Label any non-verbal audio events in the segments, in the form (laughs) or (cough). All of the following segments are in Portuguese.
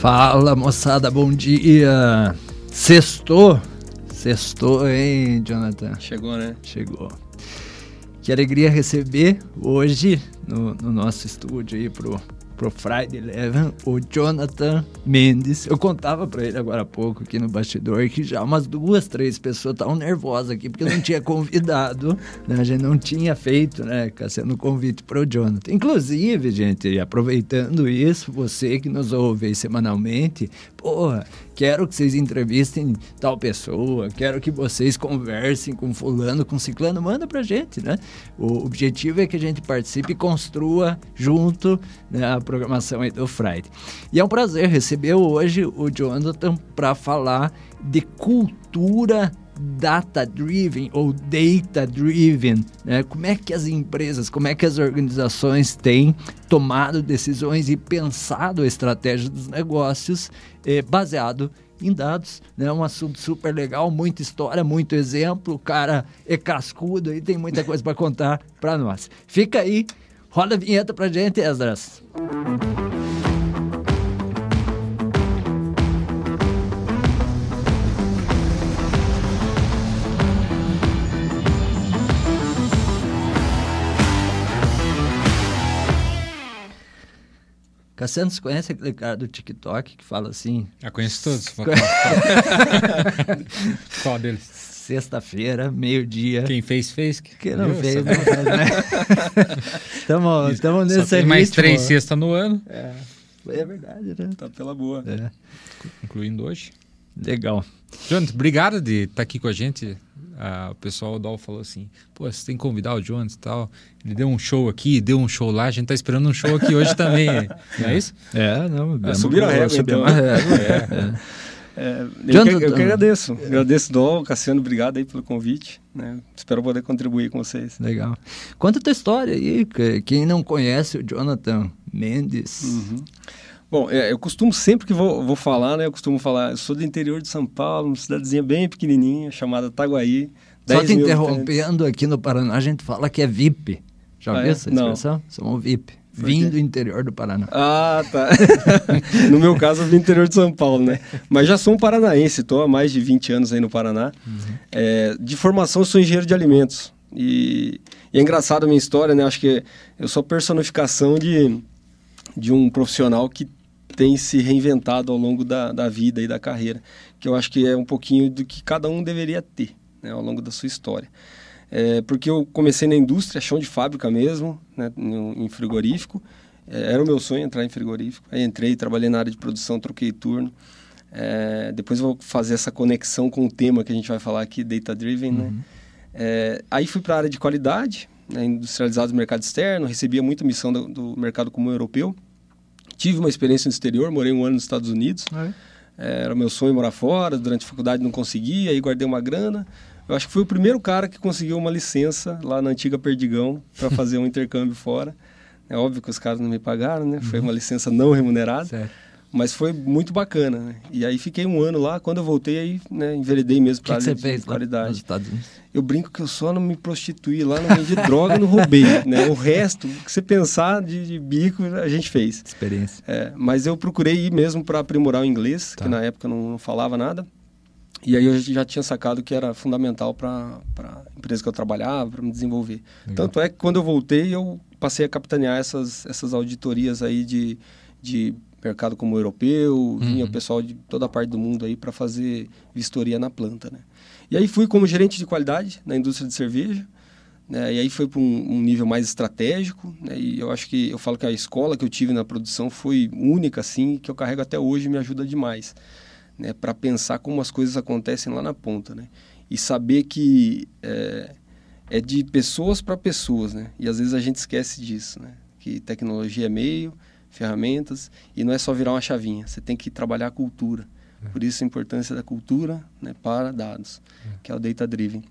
Fala moçada, bom dia! Sextou? Sextou, hein, Jonathan? Chegou, né? Chegou. Que alegria receber hoje no, no nosso estúdio aí pro pro Friday Eleven, o Jonathan Mendes. Eu contava para ele agora há pouco aqui no bastidor que já umas duas, três pessoas estavam nervosas aqui porque não tinha (laughs) convidado, né? A gente não tinha feito, né, sendo convite para o Jonathan. Inclusive, gente, aproveitando isso, você que nos ouve semanalmente, porra, quero que vocês entrevistem tal pessoa, quero que vocês conversem com fulano, com ciclano, manda pra gente, né? O objetivo é que a gente participe e construa junto né, a programação aí do Friday. E é um prazer receber hoje o Jonathan para falar de cultura data-driven ou data-driven, né? Como é que as empresas, como é que as organizações têm tomado decisões e pensado a estratégia dos negócios eh, baseado em dados, né? Um assunto super legal, muita história, muito exemplo, o cara é cascudo e tem muita coisa para contar para nós. Fica aí, roda a vinheta pra gente, Esdras. Música Cassiano, você conhece aquele cara do TikTok que fala assim? Ah, conheço todos. (laughs) Qual deles? Sexta-feira, meio-dia. Quem fez, fez. Quem não fez, não fez, né? (laughs) Estamos nesse Só tem mais três sextas no ano. É, é verdade, né? Tá pela boa. É. Incluindo hoje. Legal. Jonathan, obrigado de estar aqui com a gente o pessoal do falou assim: pô, você tem que convidar o Jones e tal. Ele deu um show aqui, deu um show lá, a gente tá esperando um show aqui hoje (laughs) também. Não é isso? É, não. É, subiram a régua, então. A régua, é. é. É, eu, que, eu que agradeço. É. Agradeço, Dol, Cassiano, obrigado aí pelo convite. Né? Espero poder contribuir com vocês. Legal. Conta a tua história aí, quem não conhece o Jonathan Mendes. Uhum. Bom, é, eu costumo sempre que vou, vou falar, né? Eu costumo falar, eu sou do interior de São Paulo, uma cidadezinha bem pequenininha, chamada Taguaí. Só te interrompendo, aqui no Paraná a gente fala que é VIP. Já ah, ouviu é? essa expressão? Não. Somos VIP. Vim do interior do Paraná. Ah, tá. (laughs) no meu caso, eu vim do interior de São Paulo, né? Mas já sou um paranaense, estou há mais de 20 anos aí no Paraná. Uhum. É, de formação, sou engenheiro de alimentos. E, e, é engraçado a minha história, né? Acho que eu sou personificação de, de um profissional que tem se reinventado ao longo da, da vida e da carreira, que eu acho que é um pouquinho do que cada um deveria ter né, ao longo da sua história. É, porque eu comecei na indústria, chão de fábrica mesmo, né, em frigorífico. É, era o meu sonho entrar em frigorífico. Aí entrei, trabalhei na área de produção, troquei turno. É, depois vou fazer essa conexão com o tema que a gente vai falar aqui, Data Driven. Né? Uhum. Né? Aí fui para a área de qualidade, né, industrializado no mercado externo, recebia muita missão do, do mercado comum europeu. Tive uma experiência no exterior, morei um ano nos Estados Unidos. É. é. Era meu sonho morar fora, durante a faculdade não consegui, aí guardei uma grana. Eu acho que fui o primeiro cara que conseguiu uma licença lá na antiga Perdigão para (laughs) fazer um intercâmbio fora. É óbvio que os caras não me pagaram, né? Foi uma uhum. licença não remunerada. Certo. Mas foi muito bacana, né? E aí fiquei um ano lá, quando eu voltei aí, né, enveredei mesmo para área de fez qualidade. Eu brinco que eu só não me prostituí lá, não vendi droga, não roubei, né? O resto, o que você pensar de, de, bico, a gente fez. Experiência. É, mas eu procurei ir mesmo para aprimorar o inglês, tá. que na época não, não, falava nada. E aí eu já tinha sacado que era fundamental para a empresa que eu trabalhava, para me desenvolver. Legal. Tanto é que quando eu voltei, eu passei a capitanear essas, essas auditorias aí de, de mercado como o europeu, uhum. vinha o pessoal de toda a parte do mundo aí para fazer vistoria na planta, né? E aí fui como gerente de qualidade na indústria de cerveja, né? E aí foi para um, um, nível mais estratégico, né? E eu acho que eu falo que a escola que eu tive na produção foi única, assim, que eu carrego até hoje e me ajuda demais, né? Para pensar como as coisas acontecem lá na ponta, né? E saber que é, é de pessoas para pessoas, né? E às vezes a gente esquece disso, né? Que tecnologia é meio, ferramentas e não é só virar uma chavinha, você tem que trabalhar a cultura. É. Por isso a importância da cultura né, para dados, é. que é o Data Driven.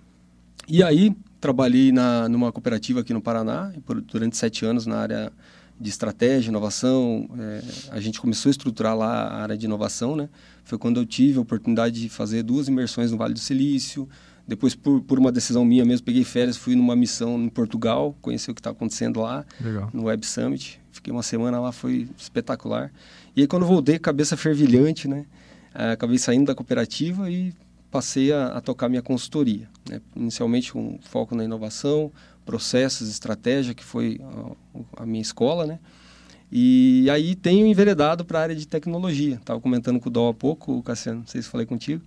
E aí, trabalhei na, numa cooperativa aqui no Paraná, por, durante sete anos na área de estratégia, inovação. É, a gente começou a estruturar lá a área de inovação, né? Foi quando eu tive a oportunidade de fazer duas imersões no Vale do Silício, Depois, por, por uma decisão minha mesmo, peguei férias, fui numa missão em Portugal, conheci o que está acontecendo lá, Legal. no Web Summit. Fiquei uma semana lá, foi espetacular. E aí, quando voltei, cabeça fervilhante, né? Uh, acabei saindo da cooperativa e passei a, a tocar minha consultoria. Né? Inicialmente um foco na inovação, processos, estratégia, que foi a, a minha escola, né? E aí tenho enveredado para a área de tecnologia. Estava comentando com o Dó há pouco, Cassiano, não sei se falei contigo,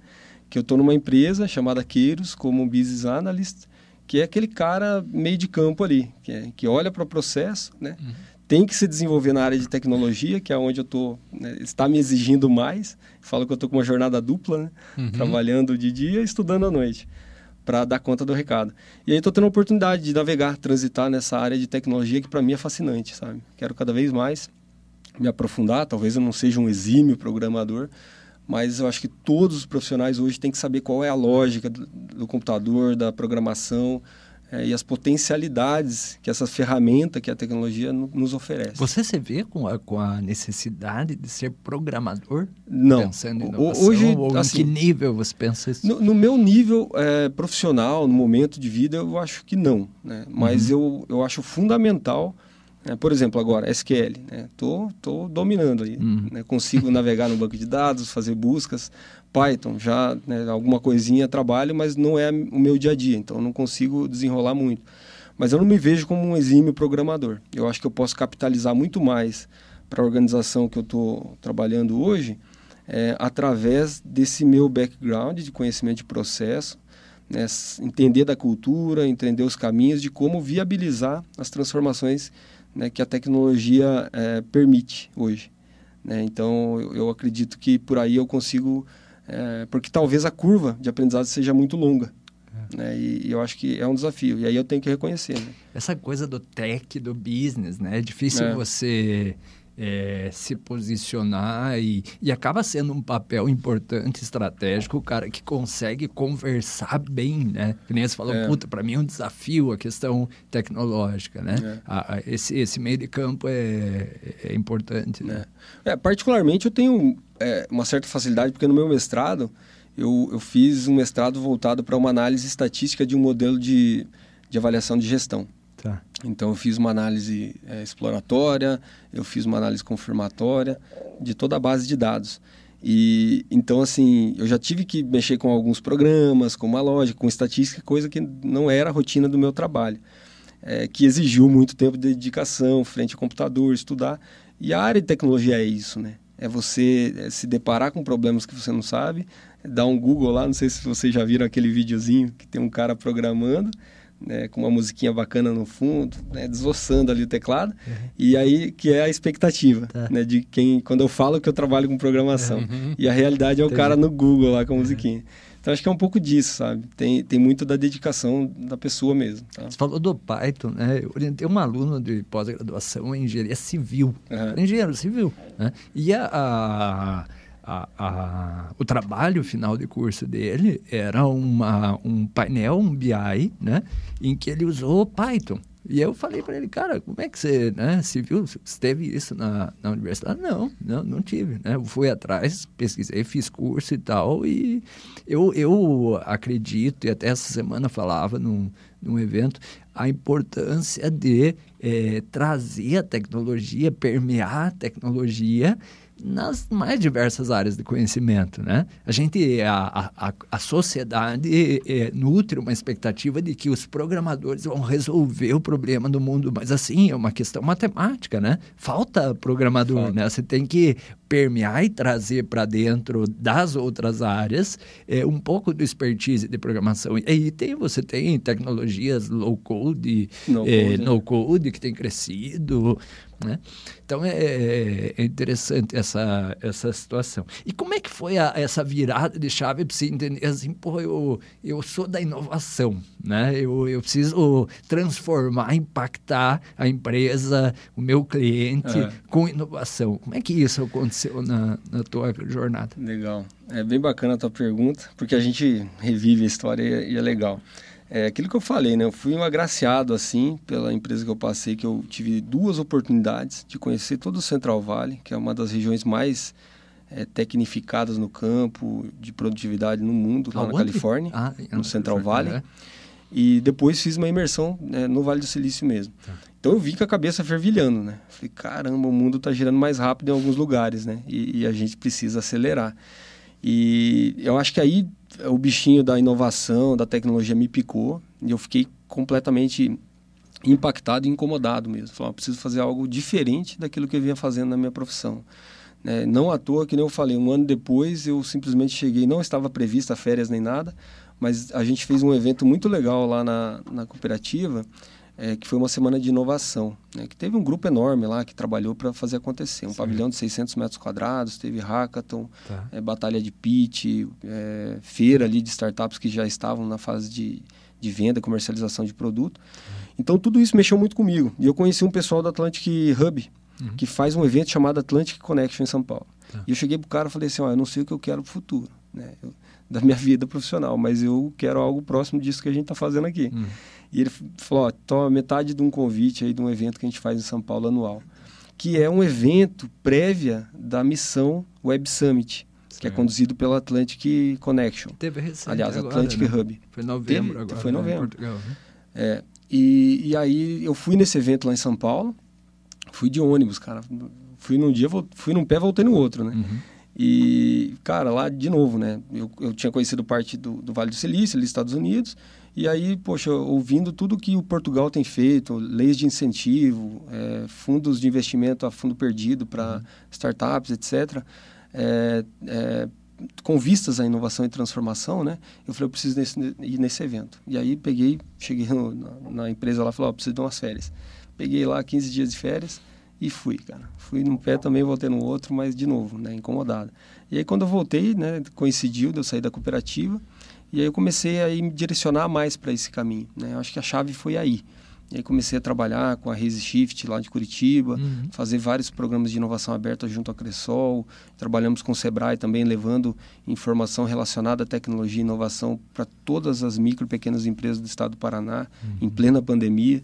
que eu estou numa empresa chamada Queiros como Business Analyst, que é aquele cara meio de campo ali, que, é, que olha para o processo, né? Uhum. Tem que se desenvolver na área de tecnologia, que é onde eu estou, né, está me exigindo mais. Falo que eu estou com uma jornada dupla, né? Uhum. Trabalhando de dia e estudando à noite para dar conta do recado. E aí estou tendo a oportunidade de navegar, transitar nessa área de tecnologia que para mim é fascinante, sabe? Quero cada vez mais me aprofundar, talvez eu não seja um exímio programador, mas eu acho que todos os profissionais hoje têm que saber qual é a lógica do, do computador, da programação, é, e as potencialidades que essa ferramenta que a tecnologia nos oferece. Você se vê com a, com a necessidade de ser programador? Não. Pensando em inovação? Hoje, ou assim, em que nível você pensa isso? No, no meu nível é, profissional, no momento de vida, eu acho que não. Né? Mas uhum. eu, eu acho fundamental é, por exemplo, agora, SQL. Estou né? tô, tô dominando aí. Uhum. Né? Consigo (laughs) navegar no banco de dados, fazer buscas. Python, já né, alguma coisinha trabalho, mas não é o meu dia a dia, então não consigo desenrolar muito. Mas eu não me vejo como um exímio programador. Eu acho que eu posso capitalizar muito mais para a organização que eu estou trabalhando hoje é, através desse meu background de conhecimento de processo, né, entender da cultura, entender os caminhos de como viabilizar as transformações né, que a tecnologia é, permite hoje. Né? Então, eu, acredito que por aí eu consigo é, porque talvez a curva de aprendizado seja muito longa. É. Né? E, e, eu acho que é um desafio. E aí eu tenho que reconhecer. Né? Essa coisa do tech, do business, né? É difícil é. você é, se posicionar e, e acaba sendo um papel importante, estratégico, o cara que consegue conversar bem, né? Que nem você falou, é. puta, para mim é um desafio a questão tecnológica, né? É. Esse, esse meio de campo é, é importante, né? É. é particularmente eu tenho é, uma certa facilidade, porque no meu mestrado eu, eu fiz um mestrado voltado para uma análise estatística de um modelo de, de avaliação de gestão. Tá. Então eu fiz uma análise é, exploratória, eu fiz uma análise confirmatória de toda a base de dados. E então assim, eu já tive que mexer com alguns programas, com uma lógica, com estatística, coisa que não era a rotina do meu trabalho, é, que exigiu muito tempo de dedicação, frente ao computador, estudar. E a área de tecnologia é isso, né? É você é, se deparar com problemas que você não sabe, dar um Google lá, não sei se vocês já viram aquele videozinho que tem um cara programando, né, com uma musiquinha bacana no fundo, né, desossando ali o teclado, uhum. e aí que é a expectativa, tá. né, de quem, quando eu falo que eu trabalho com programação, uhum. e a realidade é o Entendi. cara no Google lá com a uhum. Então acho que é um pouco disso, sabe? Tem, tem muito da dedicação da pessoa mesmo. Tá? Você falou do Python, né? Eu orientei um aluno de pós-graduação em engenharia civil, uhum. engenheiro civil, né? E a, a a, a, o trabalho final de curso dele era uma, um painel, um BI, né, em que ele usou Python. E eu falei para ele, cara, como é que você, né, se viu, você teve isso na, na universidade? Não, não, não tive, né? Eu fui atrás, pesquisei, fiz curso e tal, e eu, eu acredito, e até essa semana falava num, num evento, a importância de é, trazer a tecnologia, permear a tecnologia nas mais diversas áreas de conhecimento, né? A gente, a, a, a sociedade é, nutre uma expectativa de que os programadores vão resolver o problema do mundo, mas assim, é uma questão matemática, né? Falta programador, Falta. né? Você tem que permear e trazer para dentro das outras áreas é, um pouco do expertise de programação. E aí tem, você tem tecnologias low code, no, é, no code que tem crescido, né? Então é, é, é, interessante essa, essa situação. E como é que foi a, essa virada de chave para você entender assim, pô, eu, eu sou da inovação, né? Eu, eu preciso transformar, impactar a empresa, o meu cliente é. com inovação. Como é que isso aconteceu na, na tua jornada? Legal. É bem bacana a tua pergunta, porque a gente revive a história e é legal. É aquilo que eu falei, né? Eu fui um agraciado, assim, pela empresa que eu passei, que eu tive duas oportunidades de conhecer todo o Central Valley, que é uma das regiões mais é, tecnificadas no campo de produtividade no mundo, lá na Califórnia, ah, no Central Valley. É. E depois fiz uma imersão né, no Vale do Silício mesmo. Tá. Então eu vi com a cabeça fervilhando, né? Falei, caramba, o mundo está girando mais rápido em alguns lugares, né? E, e, a gente precisa acelerar. E eu acho que aí o bichinho da inovação, da tecnologia me picou e eu fiquei completamente impactado e incomodado mesmo. Falei, preciso fazer algo diferente daquilo que eu vinha fazendo na minha profissão. É, não à toa, que nem eu falei, um ano depois eu simplesmente cheguei, não estava prevista férias nem nada, mas a gente fez um evento muito legal lá na, na cooperativa, é, que foi uma semana de inovação, né, que teve um grupo enorme lá que trabalhou para fazer acontecer. Um Sim. pavilhão de 600 metros quadrados, teve hackathon, tá. é, batalha de pitch, é, feira ali de startups que já estavam na fase de, de venda, comercialização de produto. Uhum. Então tudo isso mexeu muito comigo. E eu conheci um pessoal do Atlantic Hub, uhum. que faz um evento chamado Atlantic Connection em São Paulo. Tá. E eu cheguei pro cara e falei assim, ó, eu não sei o que eu quero pro futuro, né? Eu, da minha (laughs) vida profissional, mas eu quero algo próximo disso que a gente está fazendo aqui. Uhum. E ele falou, ó, toma metade de um convite aí de um evento que a gente faz em São Paulo anual, que é um evento prévia da missão Web Summit, que é conduzido pela Atlantic Connection. Teve recente Aliás, agora, Atlantic né? Hub. Foi novembro Teve, agora. Foi né, novembro. Portugal, né? É, e, e aí eu fui nesse evento lá em São Paulo, fui de ônibus, cara. Fui num dia, fui num pé, voltei no outro, né? Uhum. E, cara, lá de novo, né? Eu, eu tinha conhecido parte do, do Vale do Silício, ali nos Estados Unidos. E aí, poxa, ouvindo tudo que o Portugal tem feito, leis de incentivo, é, fundos de investimento a fundo perdido para uhum. startups, etc., é, é, com vistas à inovação e transformação, né? Eu falei, eu preciso nesse, ir nesse evento. E aí peguei, cheguei no, na, na, empresa lá e falei, ó, oh, preciso de umas férias. Peguei lá 15 dias de férias e fui, cara. Fui num pé também, voltei no outro, mas de novo, né? Incomodado. E aí quando eu voltei, né? Coincidiu de eu sair da cooperativa e aí eu comecei a me direcionar mais para esse caminho, né? Eu acho que a chave foi aí. E aí comecei a trabalhar com a Raise Shift lá de Curitiba, uhum. fazer vários programas de inovação aberta junto à Cressol. Trabalhamos com o Sebrae também, levando informação relacionada à tecnologia e inovação para todas as micro e pequenas empresas do estado do Paraná, uhum. em plena pandemia.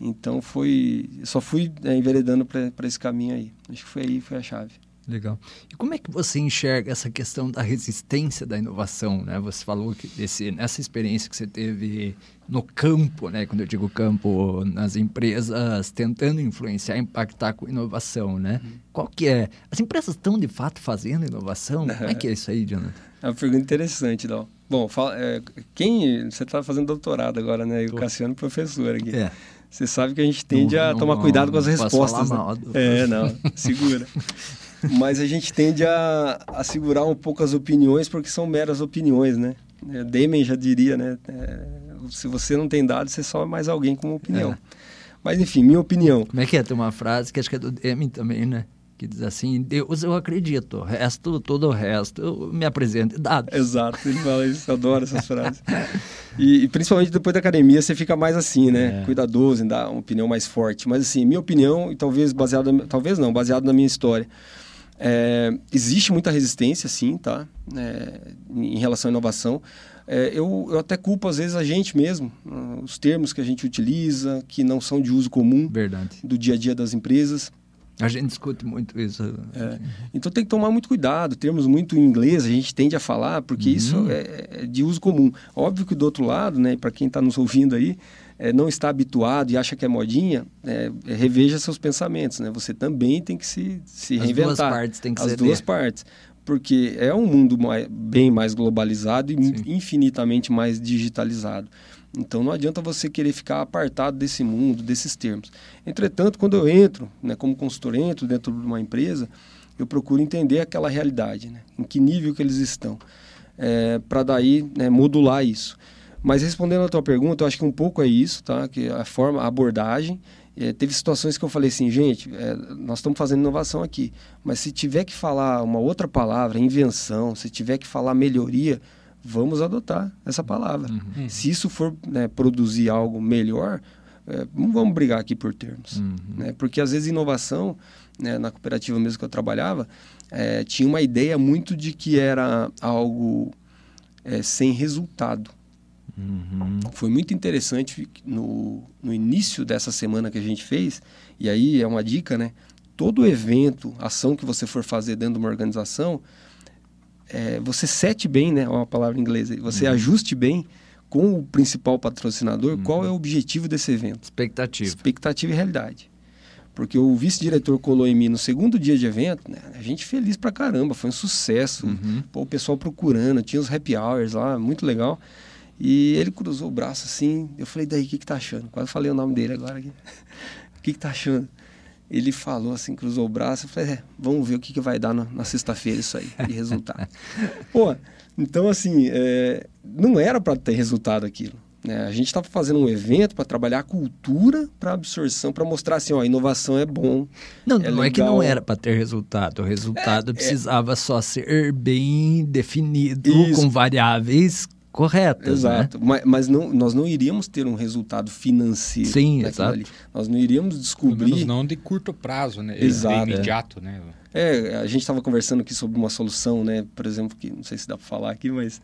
Então foi, só fui é, enveredando para esse caminho aí. Acho que foi aí, foi a chave. Legal. E como é que você enxerga essa questão da resistência da inovação? Né? Você falou que esse, nessa experiência que você teve no campo, né? quando eu digo campo, nas empresas tentando influenciar, impactar com inovação. Né? Uhum. Qual que é? As empresas estão de fato fazendo inovação? Como é que é isso aí, Jonathan? (laughs) É uma pergunta interessante, Dal. Bom, fala, é, quem você está fazendo doutorado agora, né? E o Cassiano professor aqui. É. Você sabe que a gente tende não, a tomar não, cuidado com as respostas. Né? Mal, é, não, segura. (laughs) Mas a gente tende a, a segurar um pouco as opiniões porque são meras opiniões, né? É, Demen já diria, né? É, se você não tem dados, você só é mais alguém com uma opinião. É. Mas enfim, minha opinião. Como é que é? Tem uma frase que acho que é do Demen também, né? Que diz assim, Deus eu acredito, o resto, todo o resto, eu me apresento dados. Exato, ele fala isso, eu adoro essas frases. (laughs) E, e, principalmente depois da academia, você fica mais assim, né? É. Cuidadoso em dar uma opinião mais forte. Mas assim, minha opinião, e talvez baseada, talvez não, baseado na minha história é, existe muita resistência, sim, tá? É, em relação à inovação. É, eu, eu até culpo, às vezes, a gente mesmo, uh, os termos que a gente utiliza, que não são de uso comum Verdade. do dia a dia das empresas. A gente discute muito isso. É. Então tem que tomar muito cuidado. Termos muito em inglês a gente tende a falar, porque uhum. isso é, é, de uso comum. Óbvio que do outro lado, né, para quem está nos ouvindo aí, é, não está habituado e acha que é modinha, é, reveja seus pensamentos, né? Você também tem que se, se As reinventar. As duas partes tem que As duas partes. Porque é um mundo mais, bem mais globalizado e Sim. infinitamente mais digitalizado. Então não adianta você querer ficar apartado desse mundo, desses termos. Entretanto, quando eu entro, né, como consultor, entro dentro de uma empresa, eu procuro entender aquela realidade, né, em que nível que eles estão, é, para daí né, modular isso. Mas respondendo a tua pergunta, eu acho que um pouco é isso, tá? Que a forma, a abordagem. É, teve situações que eu falei assim, gente, é, nós estamos fazendo inovação aqui, mas se tiver que falar uma outra palavra, invenção, se tiver que falar melhoria, vamos adotar essa palavra. Uhum. Se isso for né, produzir algo melhor, é, não vamos brigar aqui por termos. Uhum. Né? Porque às vezes inovação, né, na cooperativa mesmo que eu trabalhava, é, tinha uma ideia muito de que era algo é, sem resultado. Uhum. Foi muito interessante no, no início dessa semana que a gente fez, e aí é uma dica, né? todo evento, ação que você for fazer dentro de uma organização, é, você sete bem, né? Uma palavra em inglês. Você uhum. ajuste bem com o principal patrocinador uhum. qual é o objetivo desse evento. Expectativa. Expectativa e realidade. Porque o vice-diretor colou em mim no segundo dia de evento, né? A gente feliz pra caramba, foi um sucesso. Uhum. Pô, o pessoal procurando, tinha os happy hours lá, muito legal. E ele cruzou o braço assim, eu falei, daí, o que que tá achando? Quase falei o nome dele agora aqui. (laughs) o que que tá achando? Ele falou assim, cruzou o braço, eu falei, é, vamos ver o que, que vai dar na, na sexta-feira isso aí, de resultado. (laughs) Pô, então assim, é, não era para ter resultado aquilo. Né? A gente estava fazendo um evento para trabalhar a cultura para absorção, para mostrar assim, ó, a inovação é bom. Não, é não legal. é que não era para ter resultado. O resultado é, é. precisava só ser bem definido, Isso. com variáveis corretas. Né? Exato. Né? Mas, mas, não, nós não iríamos ter um resultado financeiro. Sim, exato. Ali. Nós não iríamos descobrir. não de curto prazo, né? Exato. De imediato, né? É, a gente estava conversando aqui sobre uma solução, né? Por exemplo, que não sei se dá para falar aqui, mas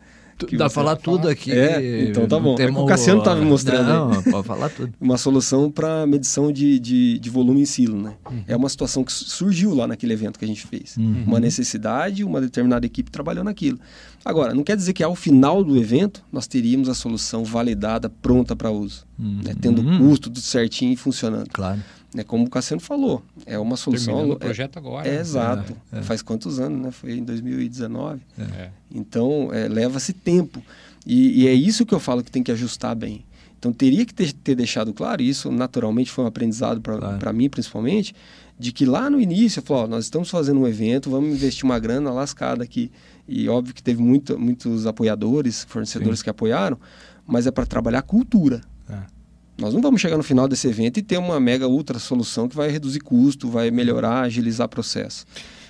Dá pra falar tudo aqui. É, então tá bom. É o Cassiano estava me mostrando. Não, pode falar tudo. (laughs) uma solução para medição de, de, de, volume em silo, né? Uhum. É uma situação que surgiu lá naquele evento que a gente fez. Uhum. Uma necessidade, uma determinada equipe trabalhou naquilo. Agora, não quer dizer que ao final do evento nós teríamos a solução validada, pronta para uso. Uhum. Né? Tendo custo, tudo certinho e funcionando. Claro. É como o Cassiano falou, é uma solução. Terminando o projeto agora. É, né? exato. É, é. Faz quantos anos, né? Foi em 2019. É. Então, é, leva-se tempo. E, e, é isso que eu falo que tem que ajustar bem. Então, teria que ter, ter deixado claro, e isso naturalmente foi um aprendizado para claro. mim, principalmente, de que lá no início, eu falei, ó, nós estamos fazendo um evento, vamos investir uma grana lascada aqui. E óbvio que teve muito, muitos apoiadores, fornecedores Sim. que apoiaram, mas é para trabalhar cultura. É. Nós não vamos chegar no final desse evento e ter uma mega ultra solução que vai reduzir custo, vai melhorar, agilizar processo.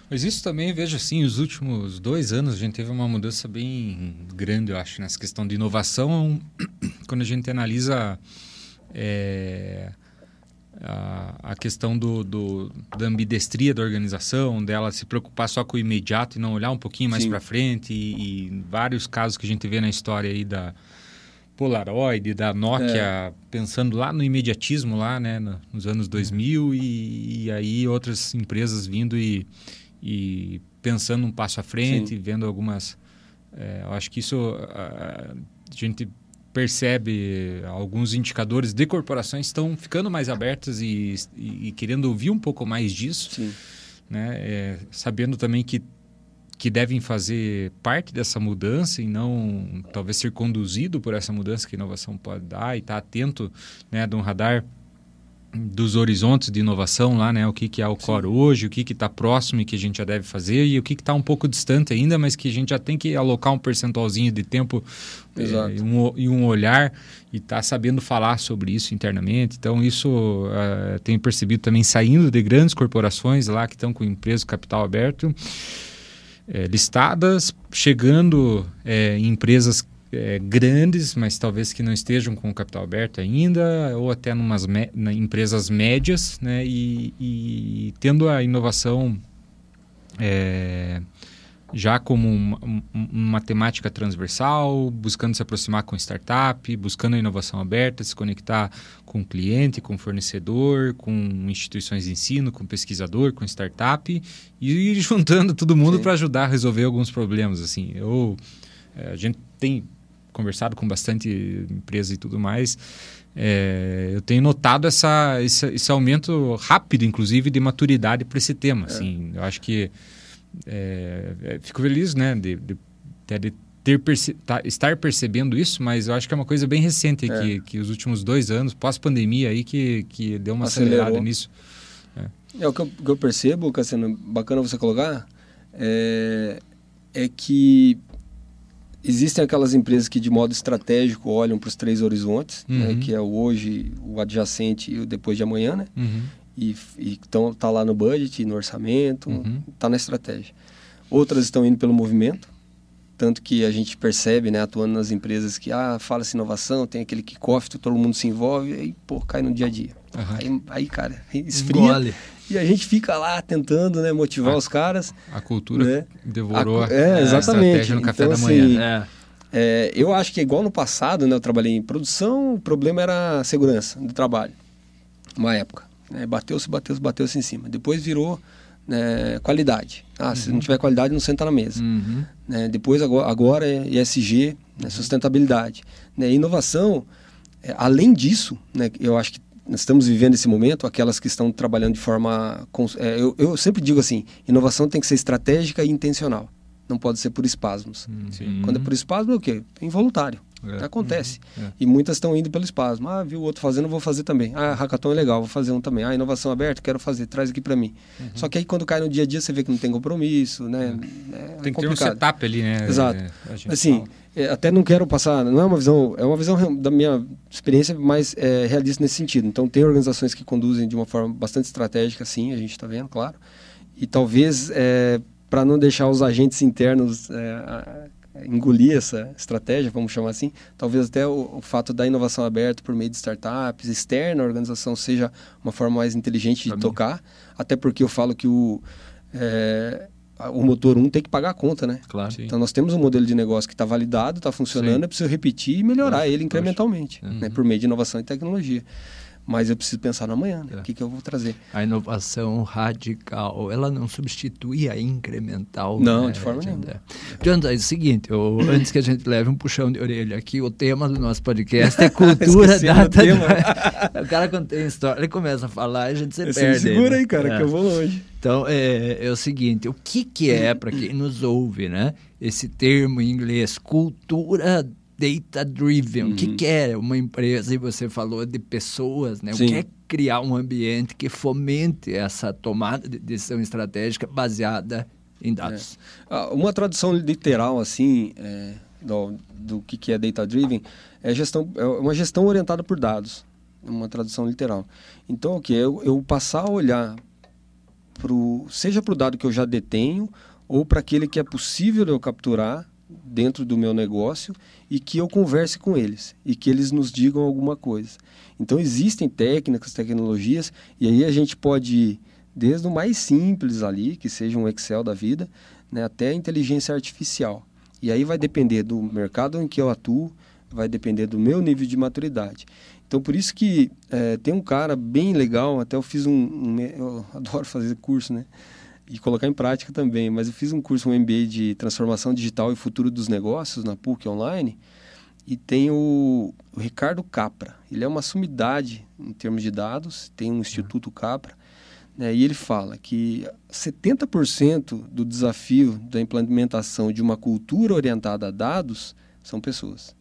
Mas isso também, vejo assim, os últimos dois anos a gente teve uma mudança bem grande, eu acho, nessa questão de inovação, (coughs) quando a gente analisa é, a, a, questão do, do, da ambidestria da organização, dela se preocupar só com o imediato e não olhar um pouquinho mais para frente, e, e vários casos que a gente vê na história aí da, Polaroid, da Nokia, é. pensando lá no imediatismo, lá né, nos anos 2000, e, e aí outras empresas vindo e, e, pensando um passo à frente, Sim. vendo algumas... É, eu acho que isso a, a gente percebe alguns indicadores de corporações estão ficando mais abertas e, e, e querendo ouvir um pouco mais disso, né? É, sabendo também que que devem fazer parte dessa mudança e não talvez ser conduzido por essa mudança que a inovação pode dar e estar tá atento né, de um radar dos horizontes de inovação lá, né? O que, que é o core Sim. hoje, o que está próximo e que a gente já deve fazer e o que está um pouco distante ainda, mas que a gente já tem que alocar um percentualzinho de tempo é, e, um, e, um, olhar e estar tá sabendo falar sobre isso internamente. Então, isso uh, tenho percebido também saindo de grandes corporações lá que estão com empresa capital aberto é, listadas, chegando é, em empresas é, grandes, mas talvez que não estejam com o capital aberto ainda, ou até numas na, empresas médias, né, e, e, tendo a inovação é, já como uma, uma temática transversal, buscando se aproximar com startup, buscando a inovação aberta, se conectar com cliente, com fornecedor, com instituições de ensino, com pesquisador, com startup e ir (laughs) juntando todo mundo para ajudar a resolver alguns problemas. Assim, eu, é, a gente tem conversado com bastante empresas e tudo mais. É, eu tenho notado essa, esse, esse, aumento rápido, inclusive, de maturidade para esse tema. É. Assim, eu acho que é, é, fico feliz né, de, de, de ter perce tá, estar percebendo isso, mas eu acho que é uma coisa bem recente é. que, que os últimos dois anos, pós-pandemia, aí que, que deu uma Acelerou. acelerada nisso. É, é o que eu, que eu, percebo, Cassiano, bacana você colocar, é, é que existem aquelas empresas que de modo estratégico olham para os três horizontes, né, uhum. né, que é o hoje, o adjacente e o depois de amanhã, né? Uhum e então tá lá no budget, no orçamento, uhum. tá na estratégia. Outras estão indo pelo movimento, tanto que a gente percebe, né, atuando nas empresas que ah, fala-se inovação, tem aquele kickoff, todo mundo se envolve, e aí, pô, cai no dia a dia. Uhum. Aí, aí, cara, (laughs) esfria. Engole. E a gente fica lá tentando, né, motivar a, os caras. A cultura né? devorou a, é, exatamente. a no café então, da manhã. Assim, é. É, eu acho que igual no passado, né, eu trabalhei em produção, o problema era a segurança do trabalho, uma época Né? Bateu-se, bateu-se, bateu-se em cima. Depois virou né, qualidade. Ah, uhum. se não tiver qualidade, não senta na mesa. Uhum. Né? Depois, agora, agora é ESG, né, uhum. sustentabilidade. Né? Inovação, é, além disso, né, eu acho que nós estamos vivendo esse momento, aquelas que estão trabalhando de forma. É, eu, eu sempre digo assim: inovação tem que ser estratégica e intencional. Não pode ser por espasmos. Sim. Quando é por espasmo, é o quê? É involuntário. É. Acontece. Uhum. É. E muitas estão indo pelo espasmo. Ah, viu o outro fazendo, vou fazer também. Ah, hackathon é legal, vou fazer um também. Ah, inovação aberta, quero fazer, traz aqui para mim. Uhum. Só que aí quando cai no dia a dia, você vê que não tem compromisso, né? É, é tem que ter um setup ali, né? Exato. Assim, é, até não quero passar, não é uma visão, é uma visão da minha experiência mais é, realista nesse sentido. Então, tem organizações que conduzem de uma forma bastante estratégica, sim, a gente está vendo, claro. E talvez, é, para não deixar os agentes internos é, engolir essa estratégia, vamos chamar assim, talvez até o, o, fato da inovação aberta por meio de startups, externa à organização, seja uma forma mais inteligente de tocar, até porque eu falo que o, é, o motor 1 tem que pagar a conta, né? Claro. Então nós temos um modelo de negócio que está validado, está funcionando, Sim. é preciso repetir e melhorar ele incrementalmente, né? por meio de inovação e tecnologia mas eu preciso pensar no amanhã, né? é. o que, que eu vou trazer. A inovação radical, ela não substitui a incremental. Não, né, de forma nenhuma. Jonathan, é o seguinte, eu, antes que a gente leve um puxão de orelha aqui, o tema do nosso podcast é (laughs) cultura data. (laughs) O cara quando tem história, ele começa a falar e a gente se Esse perde. Segura aí, cara, é. que eu vou longe. Então, é, é o seguinte, o que, que é, para quem nos ouve, né? Esse termo em inglês, cultura data driven. Uhum. O que, uhum. que, é uma empresa? E você falou de pessoas, né? Sim. O que é criar um ambiente que fomente essa tomada de decisão estratégica baseada em dados? É. Ah, uma tradução literal assim é, do, do que, que é data driven é gestão é uma gestão orientada por dados. Uma tradução literal. Então, o que eu, eu passar a olhar pro, seja para o dado que eu já detenho ou para aquele que é possível eu capturar dentro do meu negócio e que eu converse com eles e que eles nos digam alguma coisa. Então existem técnicas, tecnologias e aí a gente pode ir desde o mais simples ali, que seja um Excel da vida, né, até a inteligência artificial. E aí vai depender do mercado em que eu atuo, vai depender do meu nível de maturidade. Então por isso que é, tem um cara bem legal, até eu fiz um, um eu (laughs) adoro fazer curso, né? E colocar em prática também. Mas eu fiz um curso, um MBA de transformação digital e futuro dos negócios na PUC online e tem o, o Ricardo Capra. Ele é uma sumidade em termos de dados, tem um Instituto Capra, né, e ele fala que 70% do desafio da implementação de uma cultura orientada a dados são pessoas.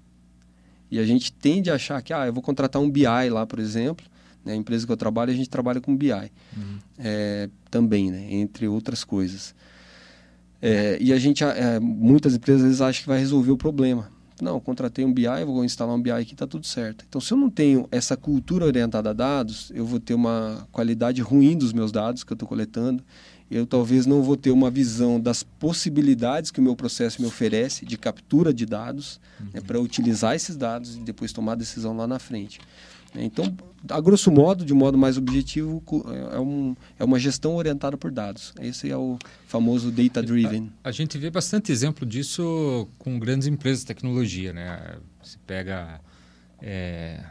E a gente tende a achar que, ah, eu vou contratar um BI lá, por exemplo, né? A empresa que eu trabalho, a gente trabalha com BI uhum. é, também, né? entre outras coisas. É, e a gente, é, muitas empresas às vezes acham que vai resolver o problema. Não, contratei um BI, vou instalar um BI aqui, está tudo certo. Então, se eu não tenho essa cultura orientada a dados, eu vou ter uma qualidade ruim dos meus dados que eu estou coletando. Eu talvez não vou ter uma visão das possibilidades que o meu processo me oferece de captura de dados né, uhum. né, para utilizar esses dados e depois tomar decisão lá na frente. Então, a grosso modo, de modo mais objetivo, é, um, é uma gestão orientada por dados. Esse é o famoso data-driven. A, a, gente vê bastante exemplo disso com grandes empresas de tecnologia. Né? Você pega, é,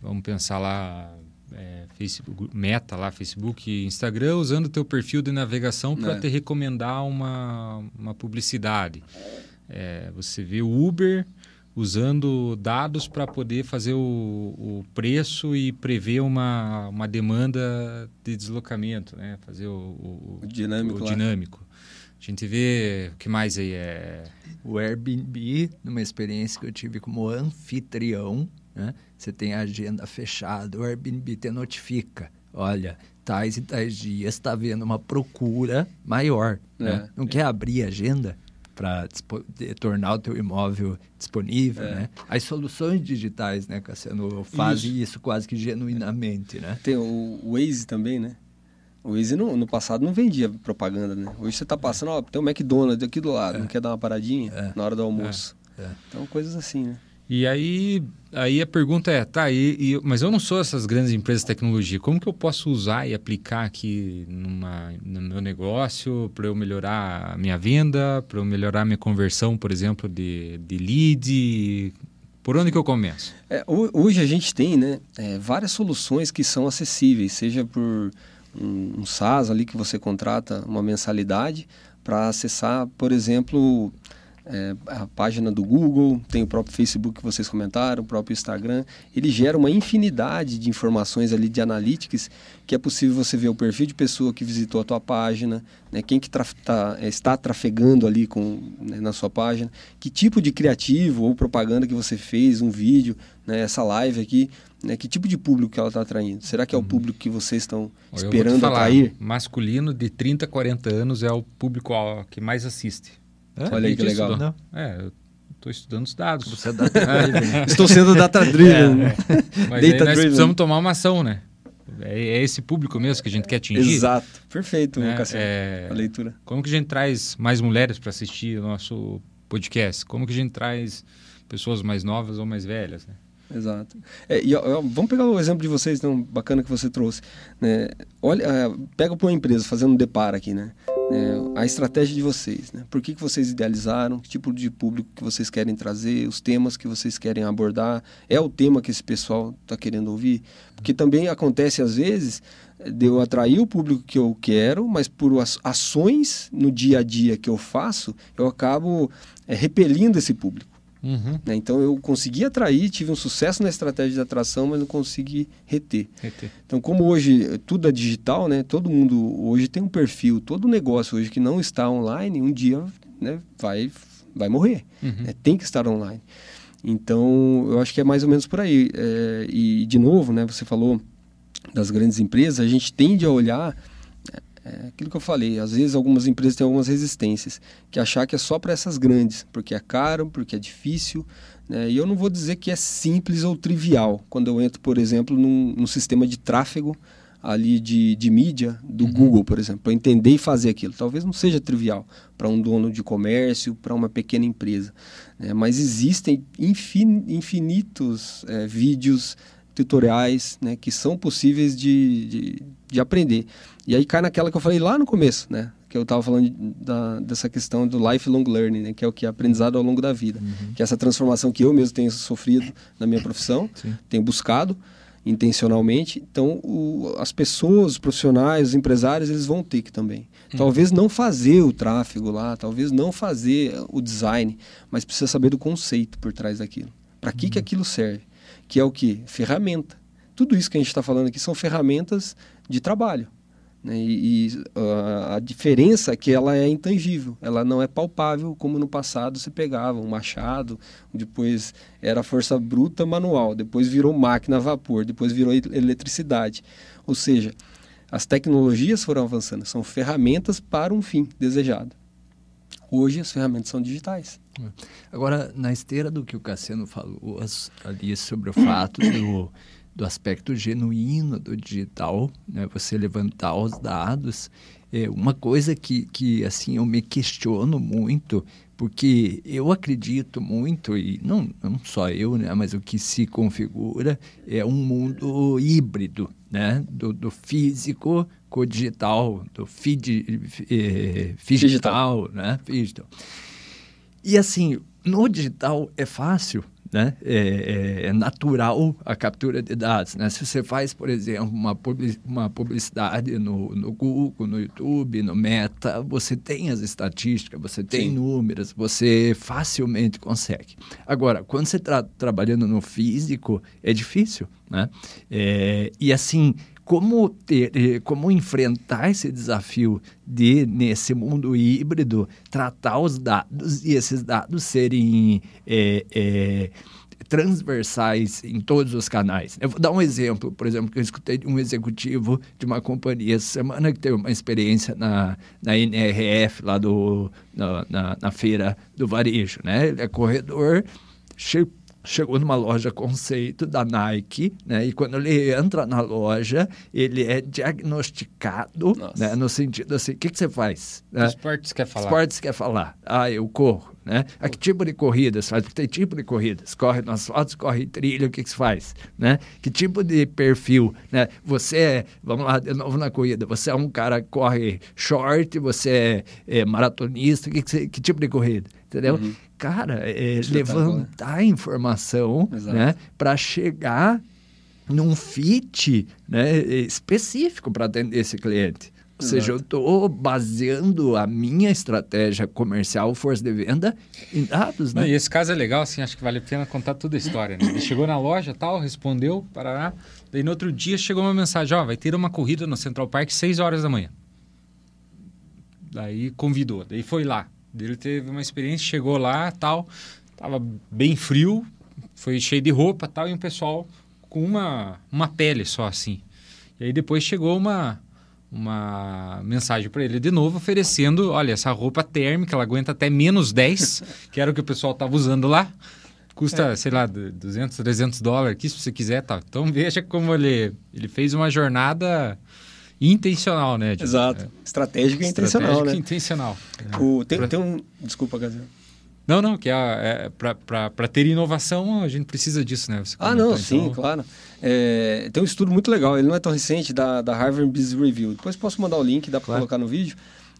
vamos pensar lá, é, Facebook, Meta lá, Facebook e Instagram, usando o teu perfil de navegação para é. te recomendar uma, uma publicidade. É, você vê o Uber usando dados para poder fazer o, o, preço e prever uma, uma demanda de deslocamento, né? Fazer o, o, o dinâmico. O dinâmico. A gente vê o que mais aí é. O Airbnb, numa experiência que eu tive como anfitrião, né? Você tem a agenda fechada, o Airbnb te notifica. Olha, tais e tais dias está havendo uma procura maior. Né? É. Não quer abrir a agenda? Para tornar o teu imóvel disponível, é. né? As soluções digitais, né, Cassiano, fazem isso. isso quase que genuinamente, né? Tem o Waze também, né? O Waze no, no passado não vendia propaganda, né? Hoje você está passando, ó, tem o McDonald's aqui do lado, é. não quer dar uma paradinha é. na hora do almoço. É. É. Então, coisas assim, né? E aí, aí a pergunta é, tá, e, e, mas eu não sou essas grandes empresas de tecnologia, como que eu posso usar e aplicar aqui numa, no meu negócio para eu melhorar a minha venda, para eu melhorar a minha conversão, por exemplo, de, de lead? Por onde que eu começo? É, hoje a gente tem né, é, várias soluções que são acessíveis, seja por um, um SaaS ali que você contrata uma mensalidade para acessar, por exemplo, é, a página do Google, tem o próprio Facebook que vocês comentaram, o próprio Instagram. Ele gera uma infinidade de informações ali de analytics que é possível você ver o perfil de pessoa que visitou a tua página, né, quem que traf tá, é, está trafegando ali com, né, na sua página, que tipo de criativo ou propaganda que você fez, um vídeo, né, essa live aqui, né, que tipo de público que ela está atraindo? Será que é o uhum. público que vocês estão esperando falar, atrair? Masculino de 30, 40 anos é o público que mais assiste. É? Olha aí que legal. Não. É, eu estou estudando os dados. Você é data -driven. (laughs) (laughs) Estou sendo data-driven. É, é. (laughs) Mas data nós precisamos tomar uma ação, né? É, é, esse público mesmo que a gente quer atingir. Exato. Perfeito, né? É, a leitura. Como que a gente traz mais mulheres para assistir o nosso podcast? Como que a gente traz pessoas mais novas ou mais velhas, né? Exato. É, e, ó, vamos pegar o exemplo de vocês, então, bacana que você trouxe. Né? Olha, uh, pega para uma empresa, fazendo um deparo aqui, né? É, a estratégia de vocês, né? Por que, que vocês idealizaram? Que tipo de público que vocês querem trazer? Os temas que vocês querem abordar? É o tema que esse pessoal está querendo ouvir? Porque também acontece, às vezes, de eu atrair o público que eu quero, mas por ações no dia a dia que eu faço, eu acabo é, repelindo esse público. Uhum. Né? Então eu consegui atrair, tive um sucesso na estratégia de atração, mas não consegui reter. reter. Então, como hoje tudo é digital, né? todo mundo hoje tem um perfil, todo negócio hoje que não está online, um dia né, vai, vai morrer. Uhum. Né? Tem que estar online. Então, eu acho que é mais ou menos por aí. É, e, de novo, né, você falou das grandes empresas, a gente tende a olhar é aquilo que eu falei, às vezes algumas empresas têm algumas resistências, que achar que é só para essas grandes, porque é caro, porque é difícil. Né? E eu não vou dizer que é simples ou trivial. Quando eu entro, por exemplo, num, num sistema de tráfego ali de, de mídia do uhum. Google, por exemplo, para entender e fazer aquilo. Talvez não seja trivial para um dono de comércio, para uma pequena empresa. Né? Mas existem infin, infinitos é, vídeos, tutoriais né, que são possíveis de, de, de aprender. E aí cai naquela que eu falei lá no começo, né? Que eu estava falando da, dessa questão do lifelong learning, né? Que é o que é aprendizado ao longo da vida. Uhum. Que é essa transformação que eu mesmo tenho sofrido na minha profissão, (laughs) Sim. tenho buscado intencionalmente. Então, o, as pessoas, os profissionais, os empresários, eles vão ter que também. Uhum. Talvez não fazer o tráfego lá, talvez não fazer o design, mas precisa saber do conceito por trás daquilo. Para que, uhum. que aquilo serve? Que é o que? Ferramenta. Tudo isso que a gente está falando aqui são ferramentas de trabalho. Né? E, e uh, a diferença é que ela é intangível, ela não é palpável como no passado se pegava um machado, depois era força bruta manual, depois virou máquina a vapor, depois virou eletricidade. Ou seja, as tecnologias foram avançando, são ferramentas para um fim desejado. Hoje as ferramentas são digitais. Agora, na esteira do que o Cassiano falou ali sobre o fato do do aspecto genuíno do digital, né? você levantar os dados. É uma coisa que, que assim eu me questiono muito, porque eu acredito muito, e não, não só eu, né, mas o que se configura é um mundo híbrido, né, do, do físico com o digital, do feed, eh, digital, né, digital. E assim, no digital é fácil, né? É, é, é, natural a captura de dados. Né? Se você faz, por exemplo, uma, uma publicidade no, no Google, no YouTube, no Meta, você tem as estatísticas, você tem Sim. números, você facilmente consegue. Agora, quando você está trabalhando no físico, é difícil. Né? É, e assim, como ter, eh, como enfrentar esse desafio de nesse mundo híbrido tratar os dados e esses dados serem é, é, transversais em todos os canais. Eu vou dar um exemplo, por exemplo, que eu escutei de um executivo de uma companhia essa semana que teve uma experiência na, na NRF, lá do, na, na, na feira do varejo, né? Ele é corredor, cheio chegou numa loja conceito da Nike, né? E quando ele entra na loja, ele é diagnosticado, né? No sentido assim, o que, que você faz? Né? Esportes quer falar. Esportes quer falar. Ah, eu corro, né? Que tipo de corridas faz? Porque tem tipo de corridas. Corre no asfalto, corre trilha, o que, que você faz? Né? Que tipo de perfil, né? Você é, vamos lá, de novo na corrida, você é um cara que corre short, você é, é maratonista, que, que, que tipo de corrida? entendeu? Uhum. Cara, é, Espetáculo, levantar informação, Exato. né, para chegar num fit, né, específico para atender esse cliente. Ou seja, eu estou baseando a minha estratégia comercial, força de venda, em dados, Não, né? e esse caso é legal, assim, acho que vale a pena contar toda a história. Né? Ele chegou na loja tal, respondeu, parará. Daí no outro dia chegou uma mensagem, ó, vai ter uma corrida no Central Park 6 horas da manhã. Daí convidou, daí foi lá. Ele teve uma experiência, chegou lá, tal, tava bem frio, foi cheio de roupa, tal, e um pessoal com uma, uma pele só assim. E aí depois chegou uma uma mensagem para ele de novo oferecendo, olha, essa roupa térmica, ela aguenta até menos 10, (laughs) que era o que o pessoal estava usando lá. Custa, sei lá, 200, 300 dólares aqui, se você quiser, tá. Então veja como ele, ele fez uma jornada intencional, né? Exato. É. Estratégica e intencional, Estratégica né? e intencional. O, tem, tem um... Desculpa, Gabriel. Não, não, que é, é para ter inovação a gente precisa disso, né? Você Ah, não, sim, então- claro. É, tem um estudo muito legal, ele não é tão recente, da, da Harvard Business Review. Depois posso mandar o link, dá para Claro. colocar no vídeo.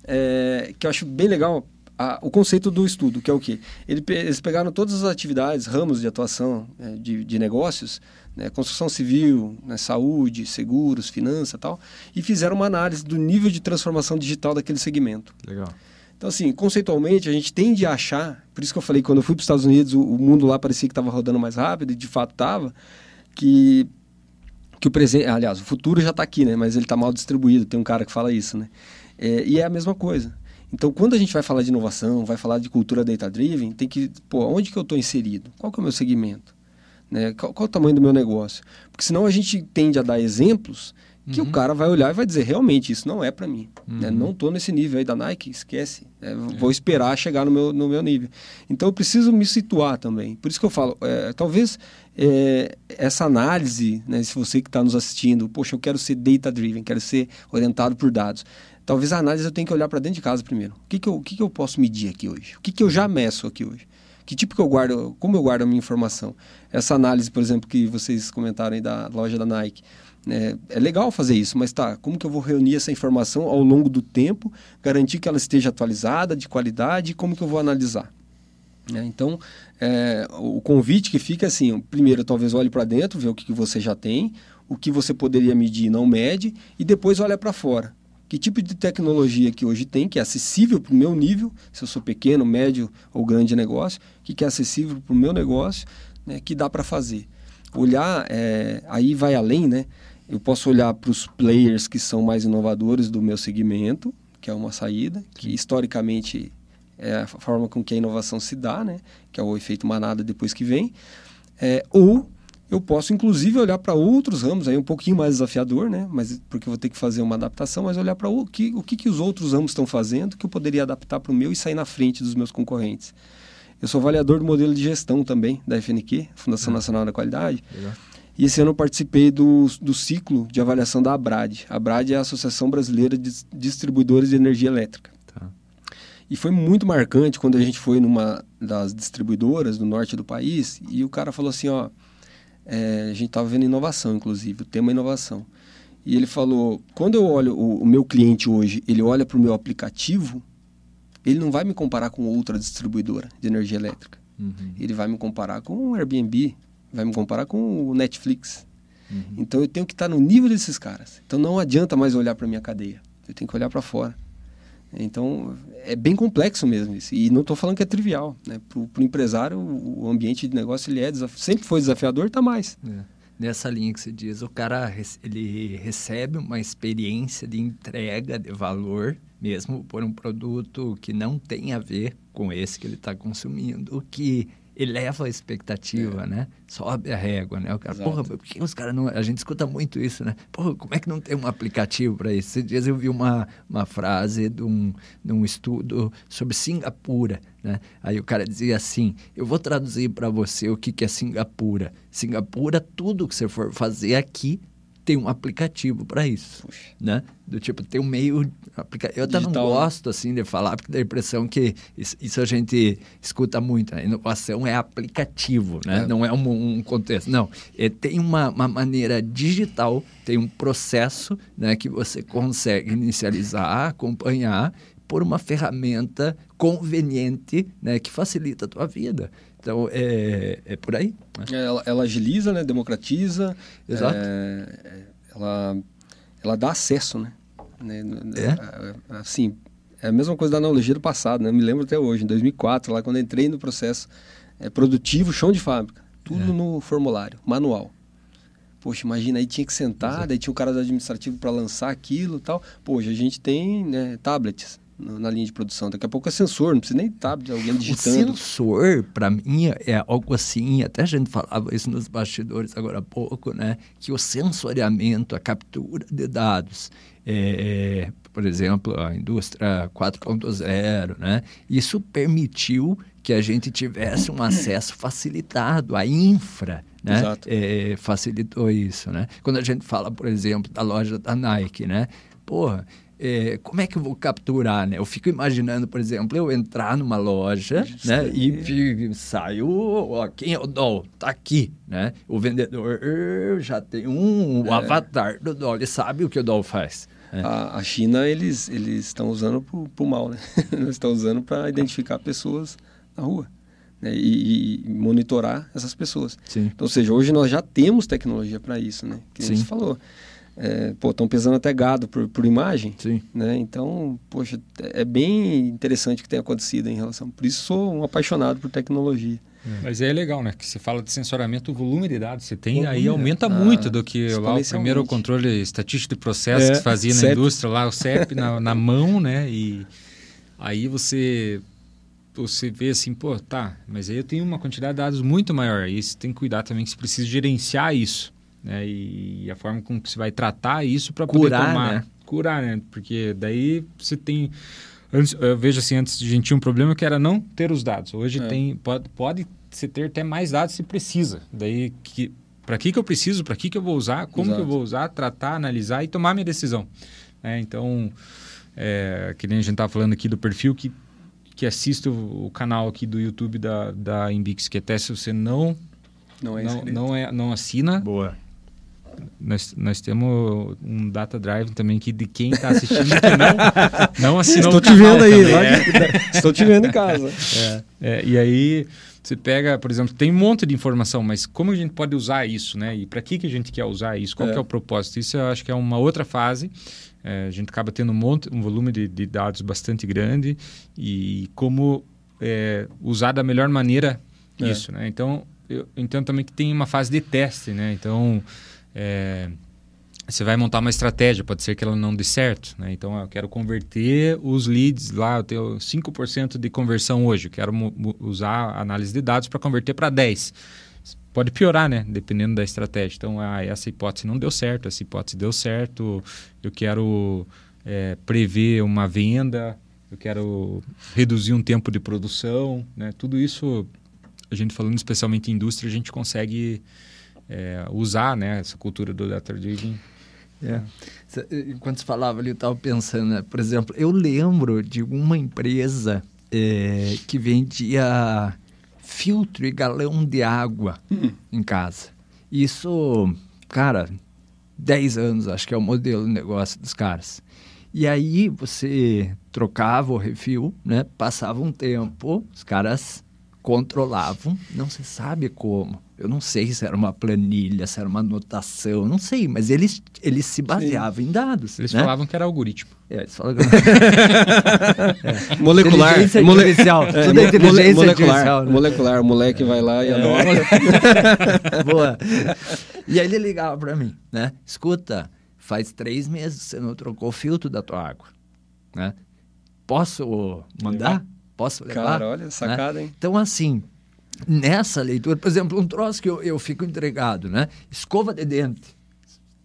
É, que eu acho bem legal a- o conceito do estudo, que é o quê? Ele eles pegaram todas as atividades, ramos de atuação é, de, de negócios, né, construção civil, né, saúde, seguros, finança e tal, e fizeram uma análise do nível de transformação digital daquele segmento. Legal. Então, assim, conceitualmente, a gente tende a achar, por isso que eu falei, quando eu fui para os Estados Unidos, o, o mundo lá parecia que estava rodando mais rápido, e de fato estava, que, que o presente, aliás, o futuro já está aqui, né? Mas ele está mal distribuído, tem um cara que fala isso, né? É, e é a mesma coisa. Então, quando a gente vai falar de inovação, vai falar de cultura data-driven, tem que, pô, onde que eu estou inserido? Qual que é o meu segmento? Né? Qual, qual o tamanho do meu negócio? Porque senão a gente tende a dar exemplos que o cara vai olhar e vai dizer, realmente, isso não é para mim. né? Não estou nesse nível aí da Nike, esquece. É, Vou esperar chegar no meu, no meu nível. Então, eu preciso me situar também. Por isso que eu falo, é, talvez é, essa análise, né, se você que está nos assistindo, poxa, eu quero ser data-driven, quero ser orientado por dados. Talvez a análise eu tenha que olhar para dentro de casa primeiro. O que, que, eu, o que, que eu posso medir aqui hoje? O que, que eu já meço aqui hoje? Que tipo que eu guardo, como eu guardo a minha informação? Essa análise, por exemplo, que vocês comentaram aí da loja da Nike, é, é legal fazer isso, mas tá, como que eu vou reunir essa informação ao longo do tempo, garantir que ela esteja atualizada, de qualidade, e como que eu vou analisar? né? Então, é, o convite que fica é assim, primeiro talvez olhe para dentro, ver o que, que você já tem, o que você poderia medir e não mede, e depois olha para fora. Que tipo de tecnologia que hoje tem, que é acessível para o meu nível, se eu sou pequeno, médio ou grande negócio, que, que é acessível para o meu negócio, né, que dá para fazer. Olhar, é, aí vai além, né? Eu posso olhar para os players que são mais inovadores do meu segmento, que é uma saída, que historicamente é a forma com que a inovação se dá, né? que é o efeito manada depois que vem. É, ou eu posso, inclusive, olhar para outros ramos, aí um pouquinho mais desafiador, né? mas, porque eu vou ter que fazer uma adaptação, mas olhar para o que, o que, que os outros ramos estão fazendo que eu poderia adaptar para o meu e sair na frente dos meus concorrentes. Eu sou avaliador do modelo de gestão também da FNQ, Fundação Nacional da Qualidade. Legal. E esse ano eu participei do, do ciclo de avaliação da ABRAD. A ABRAD é a Associação Brasileira de Distribuidores de Energia Elétrica. Tá. E foi muito marcante quando a gente foi numa das distribuidoras do norte do país e o cara falou assim, ó, é, a gente estava vendo inovação, inclusive, o tema é inovação. E ele falou, quando eu olho o, o meu cliente hoje, ele olha para o meu aplicativo, ele não vai me comparar com outra distribuidora de energia elétrica. Uhum. Ele vai me comparar com o Airbnb, vai me comparar com o Netflix. Uhum. Então eu tenho que estar no nível desses caras. Então não adianta mais olhar para minha cadeia. Eu tenho que olhar para fora. Então é bem complexo mesmo isso. E não estou falando que é trivial. Né? Para o empresário, o ambiente de negócio ele é sempre foi desafiador, está mais. É. Nessa linha que você diz, o cara ele recebe uma experiência de entrega de valor, mesmo por um produto que não tem a ver com esse que ele está consumindo, o que eleva a expectativa, né? Sobe a régua, né? O cara, Exato. porra, por que os caras não... A gente escuta muito isso, né? Porra, como é que não tem um aplicativo para isso? Esses dias eu vi uma, uma frase de um, de um estudo sobre Singapura, né? Aí o cara dizia assim, eu vou traduzir para você o que, que é Singapura. Singapura, tudo que você for fazer aqui tem um aplicativo para isso, Puxa. né? Do tipo, tem um meio... aplica- Eu até não né? gosto, assim, de falar, porque dá a impressão que isso, isso a gente escuta muito, né? Inovação é aplicativo, né? É. Não é um, um contexto. Não, é, tem uma, uma maneira digital, tem um processo né, que você consegue inicializar, acompanhar, por uma ferramenta conveniente, né, que facilita a tua vida. Então, é, é por aí. Né? É, ela, ela, agiliza, né, democratiza. Exato. É, ela, ela dá acesso, né? né é? Assim, é a mesma coisa da analogia do passado, né? Eu me lembro até hoje, em 2004, lá quando entrei no processo é, produtivo, chão de fábrica. Tudo é. no formulário, manual. Poxa, imagina, aí tinha que sentar, Exato. daí tinha o cara do administrativo para lançar aquilo e tal. Poxa, a gente tem né, tablets na linha de produção. Daqui a pouco é sensor, não precisa nem tablet, alguém digitando. O sensor, para mim, é algo assim, até a gente falava isso nos bastidores agora há pouco, né? Que o sensoriamento, a captura de dados, é, é, por exemplo, a indústria 4.0, né? Isso permitiu que a gente tivesse um acesso facilitado à infra, né? É, facilitou isso, né? Quando a gente fala, por exemplo, da loja da Nike, né? Porra, é, como é que eu vou capturar, né? Eu fico imaginando, por exemplo, eu entrar numa loja, né? E, e saio, ó, quem é o doll? Tá aqui, né? O vendedor já tem um, é. avatar do doll, ele sabe o que o doll faz. É. A, a, China, eles eles estão usando pro, pro mal, né? (laughs) eles estão usando para identificar pessoas na rua. Né? E, e, monitorar essas pessoas. Sim. Então, ou seja, hoje nós já temos tecnologia para isso, né? Que Sim. você falou. É, pô, estão pesando até gado por, por imagem. Sim. Né? Então, poxa, é bem interessante o que tem acontecido em relação. Por isso sou um apaixonado por tecnologia. É. Mas é legal, né? Que você fala de sensoramento, o volume de dados que você tem, volume, aí aumenta ah, muito do que lá o primeiro controle estatístico de processo é, que fazia na CEP. indústria, lá o CEP na, (laughs) na mão, né? E aí você você vê assim, pô, tá, mas aí eu tenho uma quantidade de dados muito maior. Aí você tem que cuidar também que você precisa gerenciar isso né? E a forma com que você vai tratar isso para poder tomar, né? curar, né? Porque daí você tem antes, eu vejo assim, antes a gente tinha um problema que era não ter os dados. Hoje é. tem pode pode se ter até mais dados se precisa. Daí que para que que eu preciso, para que que eu vou usar, como Exato. que eu vou usar, tratar, analisar e tomar minha decisão. É, então, é, que nem a gente tá falando aqui do perfil que que assiste o, o canal aqui do YouTube da, da Inbix, que até se você não não é, não, não, é não assina, Boa nós, nós temos um data drive também aqui de quem está assistindo que não, não assinou Estou te vendo aí, é. estou te vendo em casa. É, é, e aí você pega, por exemplo, tem um monte de informação, mas como a gente pode usar isso, né? E para que, que a gente quer usar isso? Qual é. é o propósito? Isso eu acho que é uma outra fase. É, a gente acaba tendo um monte, um volume de, de dados bastante grande e como é, usar da melhor maneira isso, né? Então, eu entendo também que tem uma fase de teste, né? Então, é, você vai montar uma estratégia, pode ser que ela não dê certo. Né? Então, eu quero converter os leads lá, eu tenho 5% de conversão hoje, eu quero usar a análise de dados para converter para 10%. Pode piorar, né? Dependendo da estratégia. Então, ah, essa hipótese não deu certo, essa hipótese deu certo, eu quero é, prever uma venda, eu quero reduzir um tempo de produção, né? Tudo isso, a gente falando especialmente em indústria, a gente consegue é, usar né, essa cultura do data driven. É. Enquanto você falava ali, eu estava pensando, né? por exemplo, eu lembro de uma empresa é, que vendia filtro e galão de água hum. em casa. Isso, cara, 10 anos, acho que é o modelo de negócio dos caras. E aí você trocava o refil, né? Passava um tempo, os caras controlavam, não se sabe como. Eu não sei se era uma planilha, se era uma anotação, não sei, mas eles, eles se baseavam Sim. em dados. Eles né? falavam que era algoritmo. É, eles falavam (laughs) é. Molecular. Inteligência mole... artificial. É, Tudo é inteligência molecular, artificial. Né? Molecular. O moleque vai lá e é. anota. (laughs) Boa. E aí ele ligava para mim, né? Escuta, faz três meses que você não trocou o filtro da tua água, né? Posso mandar? Posso levar? Cara, olha, sacada, né? hein? Então, assim, nessa leitura, por exemplo, um troço que eu, eu fico entregado, né? Escova de dente.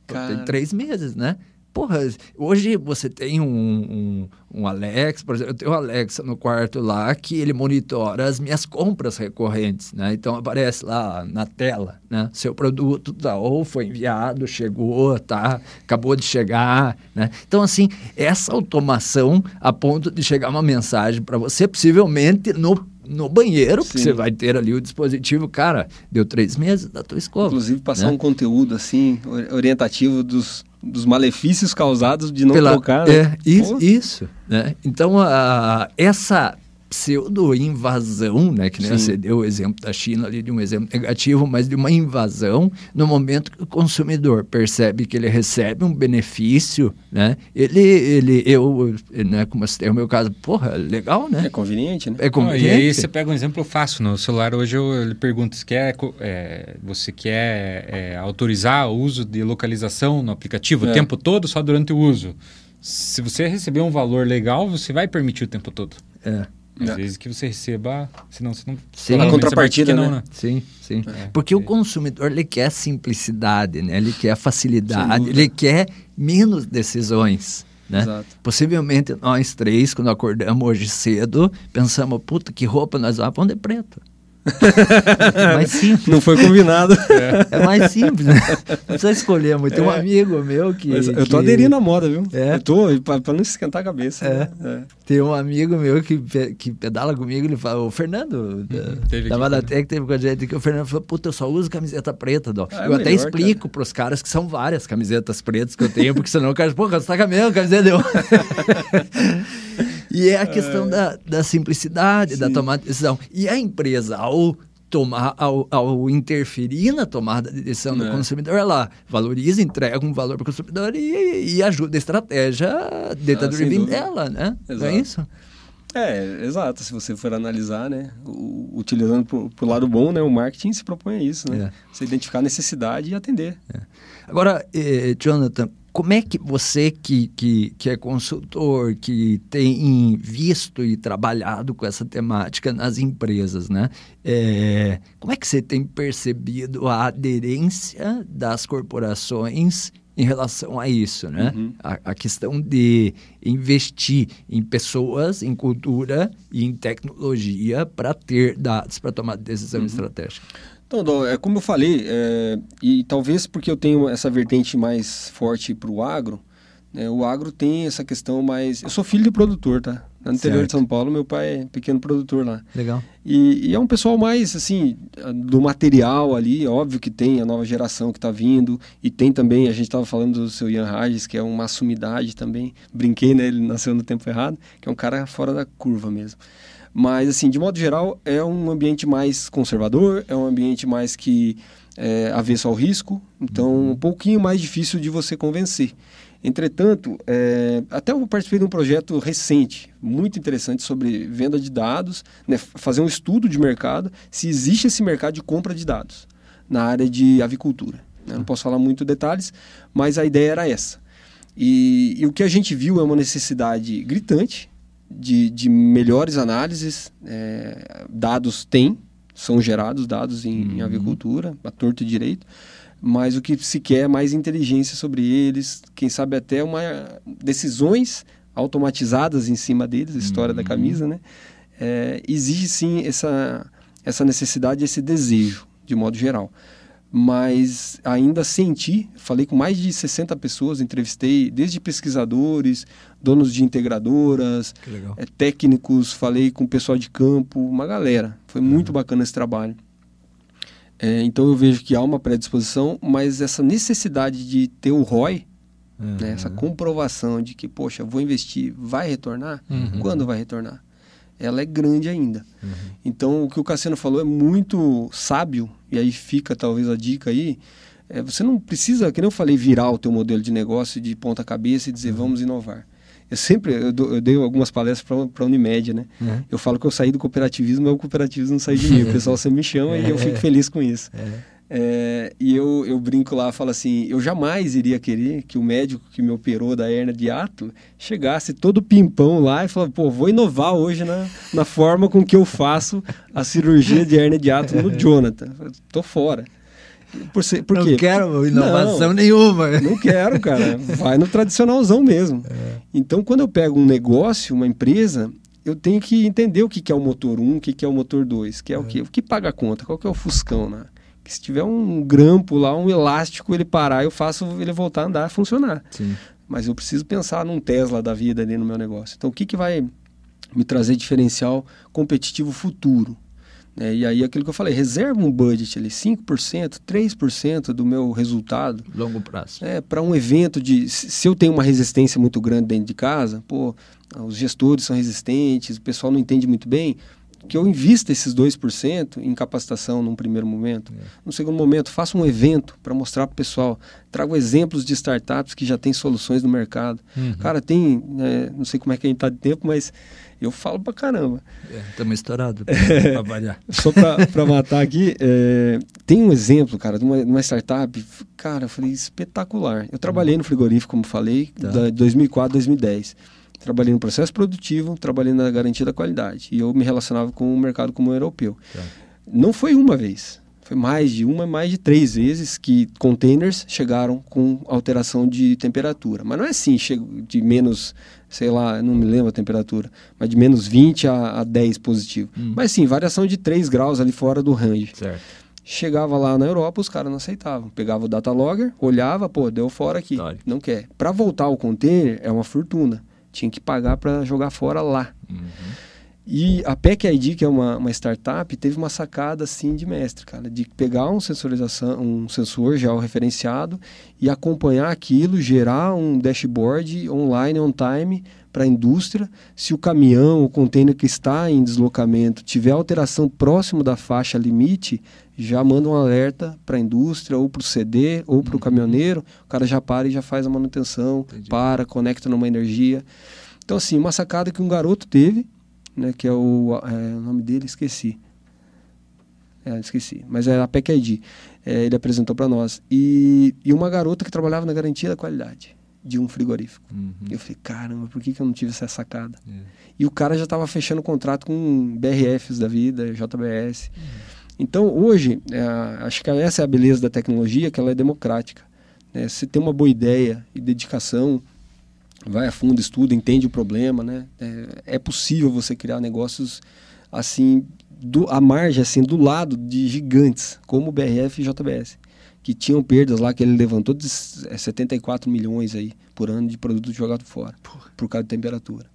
Tem três meses, né? Porra, hoje você tem um, um, um, Alex, por exemplo, eu tenho um Alexa no quarto lá que ele monitora as minhas compras recorrentes, né? Então aparece lá na tela, né? Seu produto tá, ou foi enviado, chegou, tá? Acabou de chegar, né? Então, assim, essa automação a ponto de chegar uma mensagem para você, possivelmente no no banheiro, Sim. porque você vai ter ali o dispositivo, cara, deu três meses da tua escola. Inclusive passar né? um conteúdo assim, orientativo dos dos malefícios causados de não Pela- tocar. né? É, isso, Pô. isso, né? Então, a, essa pseudo-invasão, né? Que nem Sim. você deu o exemplo da China ali, de um exemplo negativo, mas de uma invasão, no momento que o consumidor percebe que ele recebe um benefício, né? Ele, ele eu, né, como eu citei o meu caso, porra, legal, né? É conveniente, né? É Não, conveniente. e aí você pega um exemplo fácil. No celular hoje eu ele pergunta se quer, é, você quer é, autorizar o uso de localização no aplicativo É. o tempo todo, só durante o uso. Se você receber um valor legal, você vai permitir o tempo todo. É. Às É. vezes que você receba, senão você não... Sim. A contrapartida, você vai dizer que né? Sim, sim. É, Porque o ok. consumidor ele quer simplicidade, né? Ele quer facilidade, ele quer menos decisões, né? Exato. Possivelmente nós três, quando acordamos hoje cedo, pensamos, puta, que roupa nós vamos pôr de preto. É mais simples. Não foi combinado. É mais simples, né? Não precisa escolher. Tem um amigo meu que. Mas eu tô que- aderindo à moda, viu? É. Eu tô, pra, não esquentar a cabeça. É. né? É. Tem um amigo meu que, que pedala comigo, ele fala, o Fernando, da, Uhum, da Madatec, teve com a gente, que o Fernando falou, puta, eu só uso camiseta preta, Dó. Ah, é eu até melhor, explico pros caras que são várias camisetas pretas que eu tenho, porque senão o cara, pô, você tá com a mesma camiseta deu. (laughs) e é a questão da, da simplicidade, da Sim. tomada de decisão. E a empresa, ao tomar, ao, ao interferir na tomada de decisão do É. consumidor, ela valoriza, entrega um valor para o consumidor e, e ajuda a estratégia data Ah, dela, né? É Exato. isso? É, exato. Se você for analisar, né, o- utilizando pro, pro lado bom, né, o marketing se propõe a isso, né? É. Você identificar a necessidade e atender. Agora, eh, Jonathan, como é que você que, que, que é consultor, que tem visto e trabalhado com essa temática nas empresas, né? Eh, como é que você tem percebido a aderência das corporações em relação a isso, né? Uhum. A, a questão de investir em pessoas, em cultura e em tecnologia para ter dados para tomar decisão estratégica. Então, é como eu falei, é, e talvez porque eu tenho essa vertente mais forte para o agro, né, o agro tem essa questão mais... Eu sou filho de produtor, tá? No interior de. São Paulo, meu pai é pequeno produtor lá. Legal. E, e é um pessoal mais, assim, do material ali, óbvio que tem a nova geração que está vindo, e tem também, a gente estava falando do seu Ian Rages, que é uma sumidade também, brinquei, né, ele nasceu no tempo errado, que é um cara fora da curva mesmo. Mas, assim, de modo geral, é um ambiente mais conservador, é um ambiente mais que é avesso ao risco, então um pouquinho mais difícil de você convencer. Entretanto, é, até eu participei de um projeto recente, muito interessante, sobre venda de dados, né, fazer um estudo de mercado, se existe esse mercado de compra de dados na área de avicultura. né? Não posso falar muito detalhes, mas a ideia era essa. E, e o que a gente viu é uma necessidade gritante de, de melhores análises. é, dados tem, são gerados dados em, em avicultura, a torto e direito, mas o que se quer é mais inteligência sobre eles, quem sabe até uma decisões automatizadas em cima deles, a história da camisa, né? É, exige sim essa, essa necessidade, esse desejo, de modo geral. Mas ainda senti, falei com mais de 60 pessoas, entrevistei desde pesquisadores, donos de integradoras, é, técnicos, falei com o pessoal de campo, uma galera. Foi muito bacana esse trabalho. É, então eu vejo que há uma predisposição, mas essa necessidade de ter o ROI, né, essa comprovação de que, poxa, vou investir, vai retornar? Uhum. Quando vai retornar? Ela é grande ainda. Então o que o Cassiano falou é muito sábio, e aí fica talvez a dica aí. É, você não precisa, que nem eu falei, virar o teu modelo de negócio de ponta cabeça e dizer vamos inovar. Eu sempre, eu, eu dei algumas palestras para a Unimed, né? Uhum. Eu falo que eu saí do cooperativismo, mas o cooperativismo não saiu de mim. O pessoal sempre me chama e eu fico feliz com isso. É, e eu, eu brinco lá, falo assim, eu jamais iria querer que o médico que me operou da hernia de ato chegasse todo pimpão lá e falasse, pô, vou inovar hoje na, na forma com que eu faço a cirurgia de hernia de ato no (laughs) Jonathan. Eu Tô fora. Por, ser, por quê? Não quero inovação Não. nenhuma. Não quero, cara. Vai no tradicionalzão mesmo. Então, quando eu pego um negócio, uma empresa, eu tenho que entender o que que é o motor 1, o que que é o motor 2, que é o que, o que paga a conta, qual que é o fuscão, né? Que se tiver um grampo lá, um elástico, ele parar, eu faço ele voltar a andar, funcionar. Sim. Mas eu preciso pensar num Tesla da vida ali no meu negócio. Então, o que que vai me trazer diferencial competitivo futuro? É, e aí aquilo que eu falei, reserva um budget ali, 5%, 3% do meu resultado. Longo prazo. É, para um evento de. Se eu tenho uma resistência muito grande dentro de casa, pô, os gestores são resistentes, o pessoal não entende muito bem, que eu invista esses 2% em capacitação num primeiro momento. É. No segundo momento, faça um evento para mostrar para o pessoal. Trago exemplos de startups que já têm soluções no mercado. Uhum. Cara, tem, né, não sei como é que a gente está de tempo, mas eu falo pra caramba. Estamos é, estourados (laughs) para trabalhar. Só para matar aqui, é, tem um exemplo, cara, de uma, de uma, startup, cara, eu falei, espetacular. Eu trabalhei no frigorífico, como falei, tá. de 2004 2010. Trabalhei no processo produtivo, trabalhei na garantia da qualidade. E eu me relacionava com o mercado comum europeu. Tá. Não foi uma vez, foi mais de uma, mais de três vezes que containers chegaram com alteração de temperatura. Mas não é assim, de menos sei lá, não me lembro a temperatura, mas de menos 20 a, a 10 positivo. Hum. Mas sim, variação de 3 graus ali fora do range. Certo. Chegava lá na Europa, os caras não aceitavam. Pegava o data logger, olhava, pô, deu fora aqui. Não quer. Para voltar ao container é uma fortuna. Tinha que pagar para jogar fora lá. Uhum. E a PEC ID, que é uma, uma startup, teve uma sacada assim de mestre, cara, de pegar um sensorização, um sensor já referenciado e acompanhar aquilo, gerar um dashboard online on time para a indústria. Se o caminhão, o container que está em deslocamento tiver alteração próximo da faixa limite, já manda um alerta para a indústria, ou para o CD, ou para o uhum. caminhoneiro. O cara já para e já faz a manutenção, Entendi. para, conecta numa energia. Então, assim, uma sacada que um garoto teve né, que é o, é, o nome dele, esqueci. É, esqueci, mas é a PEC ID. É, ele apresentou para nós. E, e uma garota que trabalhava na garantia da qualidade de um frigorífico. Uhum. Eu falei, caramba, por que, que eu não tive essa sacada? É. E o cara já estava fechando contrato com BRFs da vida, JBS. Uhum. Então, hoje, é, acho que essa é a beleza da tecnologia, que ela é democrática. Né? Se tem uma boa ideia e dedicação, vai a fundo, estuda, entende o problema, né? É, é possível você criar negócios assim, do, à margem, assim, do lado de gigantes, como o BRF e JBS, que tinham perdas lá, que ele levantou de 74 milhões aí por ano de produto jogado fora, Porra. por causa de temperatura.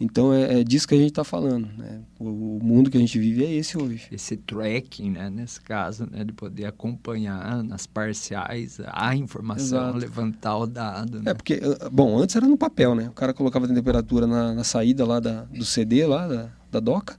Então é, é, disso que a gente está falando. Né? O, o, mundo que a gente vive é esse hoje. Esse tracking, né? nesse caso, né? de poder acompanhar nas parciais a informação, Exato. levantar o dado. Né? É porque, ah, bom, antes era no papel, né? O cara colocava a temperatura na, na saída lá da, do CD, lá da, da doca,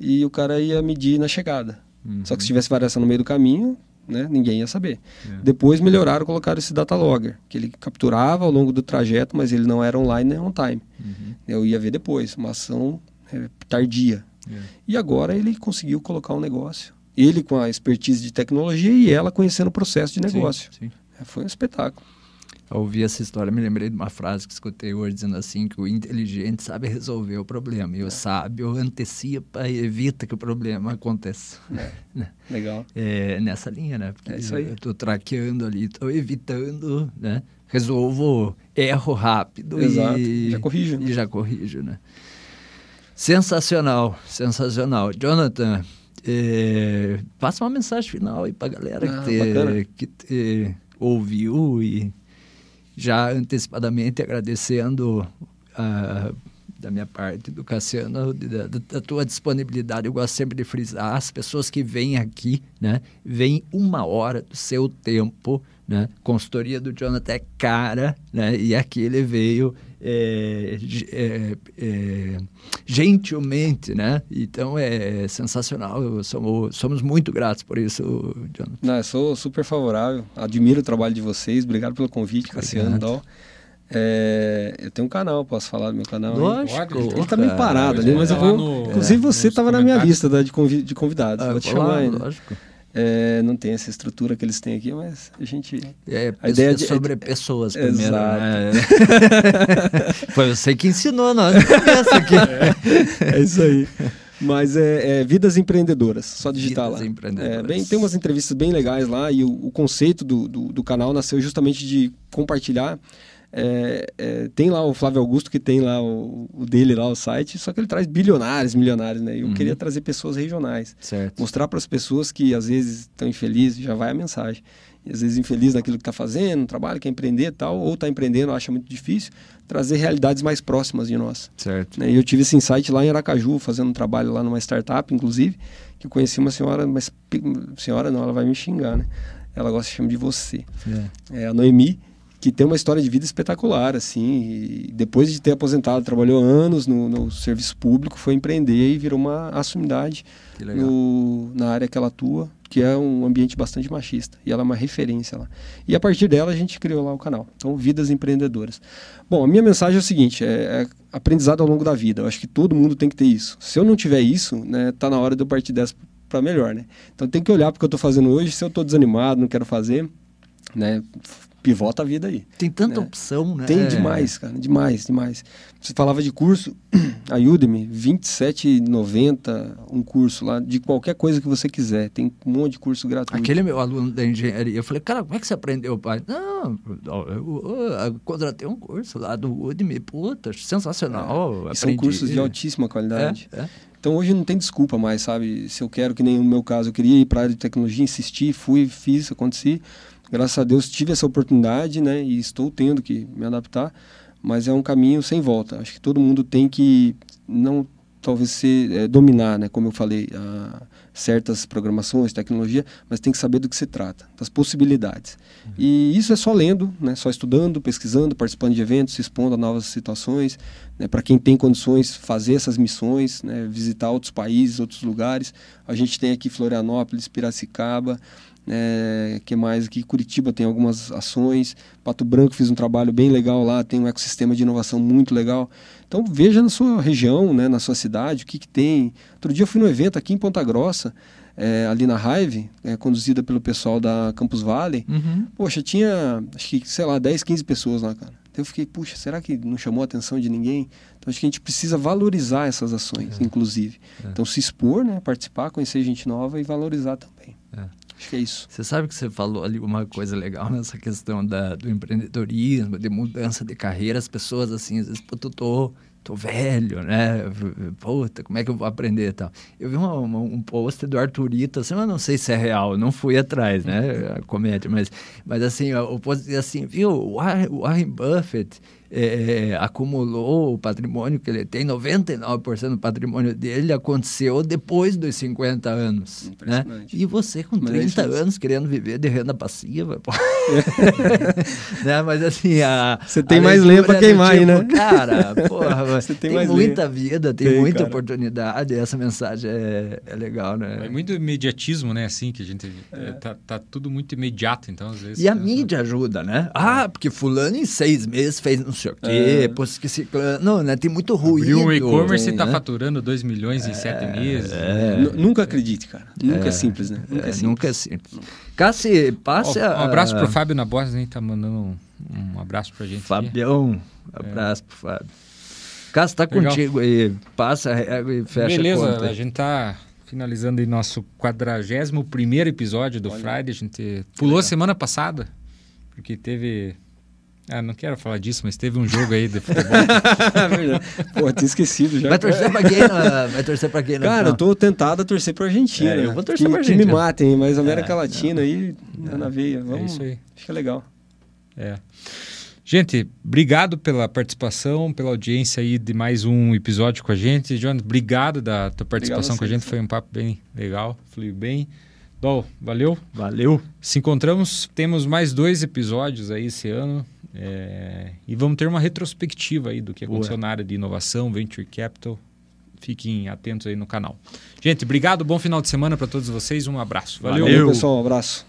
e o cara ia medir na chegada. Uhum. Só que se tivesse variação no meio do caminho, né? ninguém ia saber. É. Depois melhoraram, colocaram esse data logger, que ele capturava ao longo do trajeto, mas ele não era online nem on time. Uhum. Eu ia ver depois, uma ação é, tardia. É. E agora ele conseguiu colocar um negócio. Ele com a expertise de tecnologia e ela conhecendo o processo de negócio. Sim, sim. É, foi um espetáculo. Ao ouvir essa história, me lembrei de uma frase que escutei hoje dizendo assim que o inteligente sabe resolver o problema e o é. sábio antecipa e evita que o problema aconteça. É. (laughs) Né? Legal. É, nessa linha, né? Porque é isso aí. eu estou traqueando ali, estou evitando, né? Resolvo, erro rápido Exato. e já corrijo. E já corrijo, né? Sensacional, sensacional. Jonathan, é, passa uma mensagem final aí para a galera ah, que, te, que te ouviu e já antecipadamente agradecendo uh, da minha parte, do Cassiano, da, da, tua disponibilidade. Eu gosto sempre de frisar, as pessoas que vêm aqui, né, vêm uma hora do seu tempo, né, consultoria do Jonathan é cara, né, e aqui ele veio é, é, é, gentilmente, né? Então é sensacional. Somos, somos muito gratos por isso, Jonathan. Não, eu sou super favorável. Admiro o trabalho de vocês. Obrigado pelo convite, Cassiano Dal. É, eu tenho um canal, posso falar do meu canal? Lógico. Ele está meio parado ali, mas eu vou. No, inclusive, você estava na minha lista da, de, convidados. Ah, vou te chamar ainda. Lógico. É, não tem essa estrutura que eles têm aqui, mas a gente. É, a ideia de, sobre pessoas (laughs) primeiro. Né? Exato. Né? (laughs) Foi você que ensinou nós aqui. É, é isso aí. Mas é, é, Vidas Empreendedoras, só digitar Vidas lá. Empreendedoras. É, bem, tem umas entrevistas bem legais lá e o, o conceito do, do, do, canal nasceu justamente de compartilhar é, é, tem lá o Flávio Augusto, que tem lá o, o, dele lá, o site, só que ele traz bilionários, milionários, né? Eu uhum. queria trazer pessoas regionais. Certo. Mostrar para as pessoas que às vezes estão infelizes, já vai a mensagem. e às vezes infeliz naquilo que está fazendo, no trabalho, quer empreender tal, ou está empreendendo, acha muito difícil, trazer realidades mais próximas de nós. Certo. Né? E eu tive esse insight lá em Aracaju, fazendo um trabalho lá numa startup, inclusive, que eu conheci uma senhora, mas senhora não, ela vai me xingar, né? Ela gosta de chamar de você. É. é a Noemi, que tem uma história de vida espetacular, assim. depois de ter aposentado, trabalhou anos no, no, serviço público, foi empreender e virou uma assumidade no, na área que ela atua, que é um ambiente bastante machista. E ela é uma referência lá. E a partir dela a gente criou lá o canal. Então, Vidas Empreendedoras. Bom, a minha mensagem é o seguinte: é, é aprendizado ao longo da vida. Eu acho que todo mundo tem que ter isso. Se eu não tiver isso, né, tá na hora de eu partir dessa para melhor, né? Então tem que olhar porque eu estou fazendo hoje. Se eu estou desanimado, não quero fazer, né? Pivota a vida aí. Tem tanta né? opção, né? Tem demais, cara, demais, demais. Você falava de curso, a (clears throat) Udemy, 27,90 um curso lá, de qualquer coisa que você quiser. Tem um monte de curso gratuito. Aquele meu aluno da engenharia, eu falei, cara, como é que você aprendeu, pai? Não, eu, eu, eu contratei um curso lá do Udemy, puta, sensacional. É. São cursos de altíssima qualidade. É, é. Então hoje não tem desculpa mais, sabe? Se eu quero, que nem no meu caso, eu queria ir para a área de tecnologia, insisti, fui, fiz, aconteci graças a Deus tive essa oportunidade, né? E estou tendo que me adaptar, mas é um caminho sem volta. Acho que todo mundo tem que não talvez ser é, dominar, né? Como eu falei, a, certas programações, tecnologia, mas tem que saber do que se trata, das possibilidades. Uhum. E isso é só lendo, né? Só estudando, pesquisando, participando de eventos, se expondo a novas situações. Né? Para quem tem condições, fazer essas missões, né? visitar outros países, outros lugares. A gente tem aqui Florianópolis, Piracicaba. É, que mais aqui? Curitiba tem algumas ações. Pato Branco fiz um trabalho bem legal lá, tem um ecossistema de inovação muito legal. Então veja na sua região, né, na sua cidade, o que, que tem. Outro dia eu fui no evento aqui em Ponta Grossa, é, ali na Hive, é, conduzida pelo pessoal da Campus Valley. Uhum. Poxa, tinha, acho que, sei lá, 10, 15 pessoas lá, cara. Então eu fiquei, puxa, será que não chamou a atenção de ninguém? Então acho que a gente precisa valorizar essas ações, é. inclusive. É. Então se expor, né, participar, conhecer gente nova e valorizar também. Acho que é isso. Você sabe que você falou ali uma coisa legal nessa questão da, do empreendedorismo, de mudança de carreira. As pessoas, assim, às vezes, pô, tu tô, tô velho, né? Puta, como é que eu vou aprender e tal? Eu vi uma, uma, um post do Arthurito, assim, mas não sei se é real, não fui atrás, né? A comédia, mas, mas assim, o post assim, viu, o Warren Buffett é, é, acumulou o patrimônio que ele tem, 99% do patrimônio dele aconteceu depois dos 50 anos. Né? E você com 30 é anos querendo viver de renda passiva. (laughs) né? Mas assim, a. Você tem mais lenha para queimar tipo, aí, né? Cara, (laughs) porra, você tem, tem muita lenha. vida, tem, tem muita cara. oportunidade. essa mensagem é, é, legal, né? É muito imediatismo, né? Assim, que a gente. É. Tá, tá, tudo muito imediato, então às vezes. E a mídia ajuda, né? Ah, porque Fulano em seis meses fez não sei o quê, é. pô, esqueci. Não, né? Tem muito ruído. Abriu um e-commerce e tá né? faturando 2 milhões em é, sete meses. É. Nunca acredite, cara. Nunca é, simples, né? Nunca é, é simples. Nunca é simples. Cassi, passe oh, Um abraço pro Fábio na Boss, hein? Tá mandando um, um abraço pra gente. Fabião, aqui. abraço pro Fábio. Cássio, tá Legal. contigo aí. Passa a e fecha Beleza, a conta. a gente tá finalizando aí nosso 41 episódio do Olha. Friday. A gente pulou semana passada, porque teve ah, não quero falar disso, mas teve um jogo aí de futebol. (laughs) Pô, tinha esquecido já. Vai torcer pra quem? Na, vai torcer pra quem? Cara, não? eu tô tentado a torcer pra Argentina. É, eu vou torcer que, pra Argentina. Que me matem, mas América é, Latina não. aí, é, na veia. Vamos, é isso aí. Acho que é legal. É. Gente, obrigado pela participação, pela audiência aí de mais um episódio com a gente. Jonas, obrigado da tua participação com a gente. Foi um papo bem legal, fluiu bem. Dol, valeu? Valeu. Se encontramos, temos mais dois episódios aí esse ano. É, e vamos ter uma retrospectiva aí do que aconteceu Boa. na área de inovação, Venture Capital. Fiquem atentos aí no canal. Gente, obrigado, bom final de semana para todos vocês. Um abraço. Valeu, Valeu pessoal. Um abraço.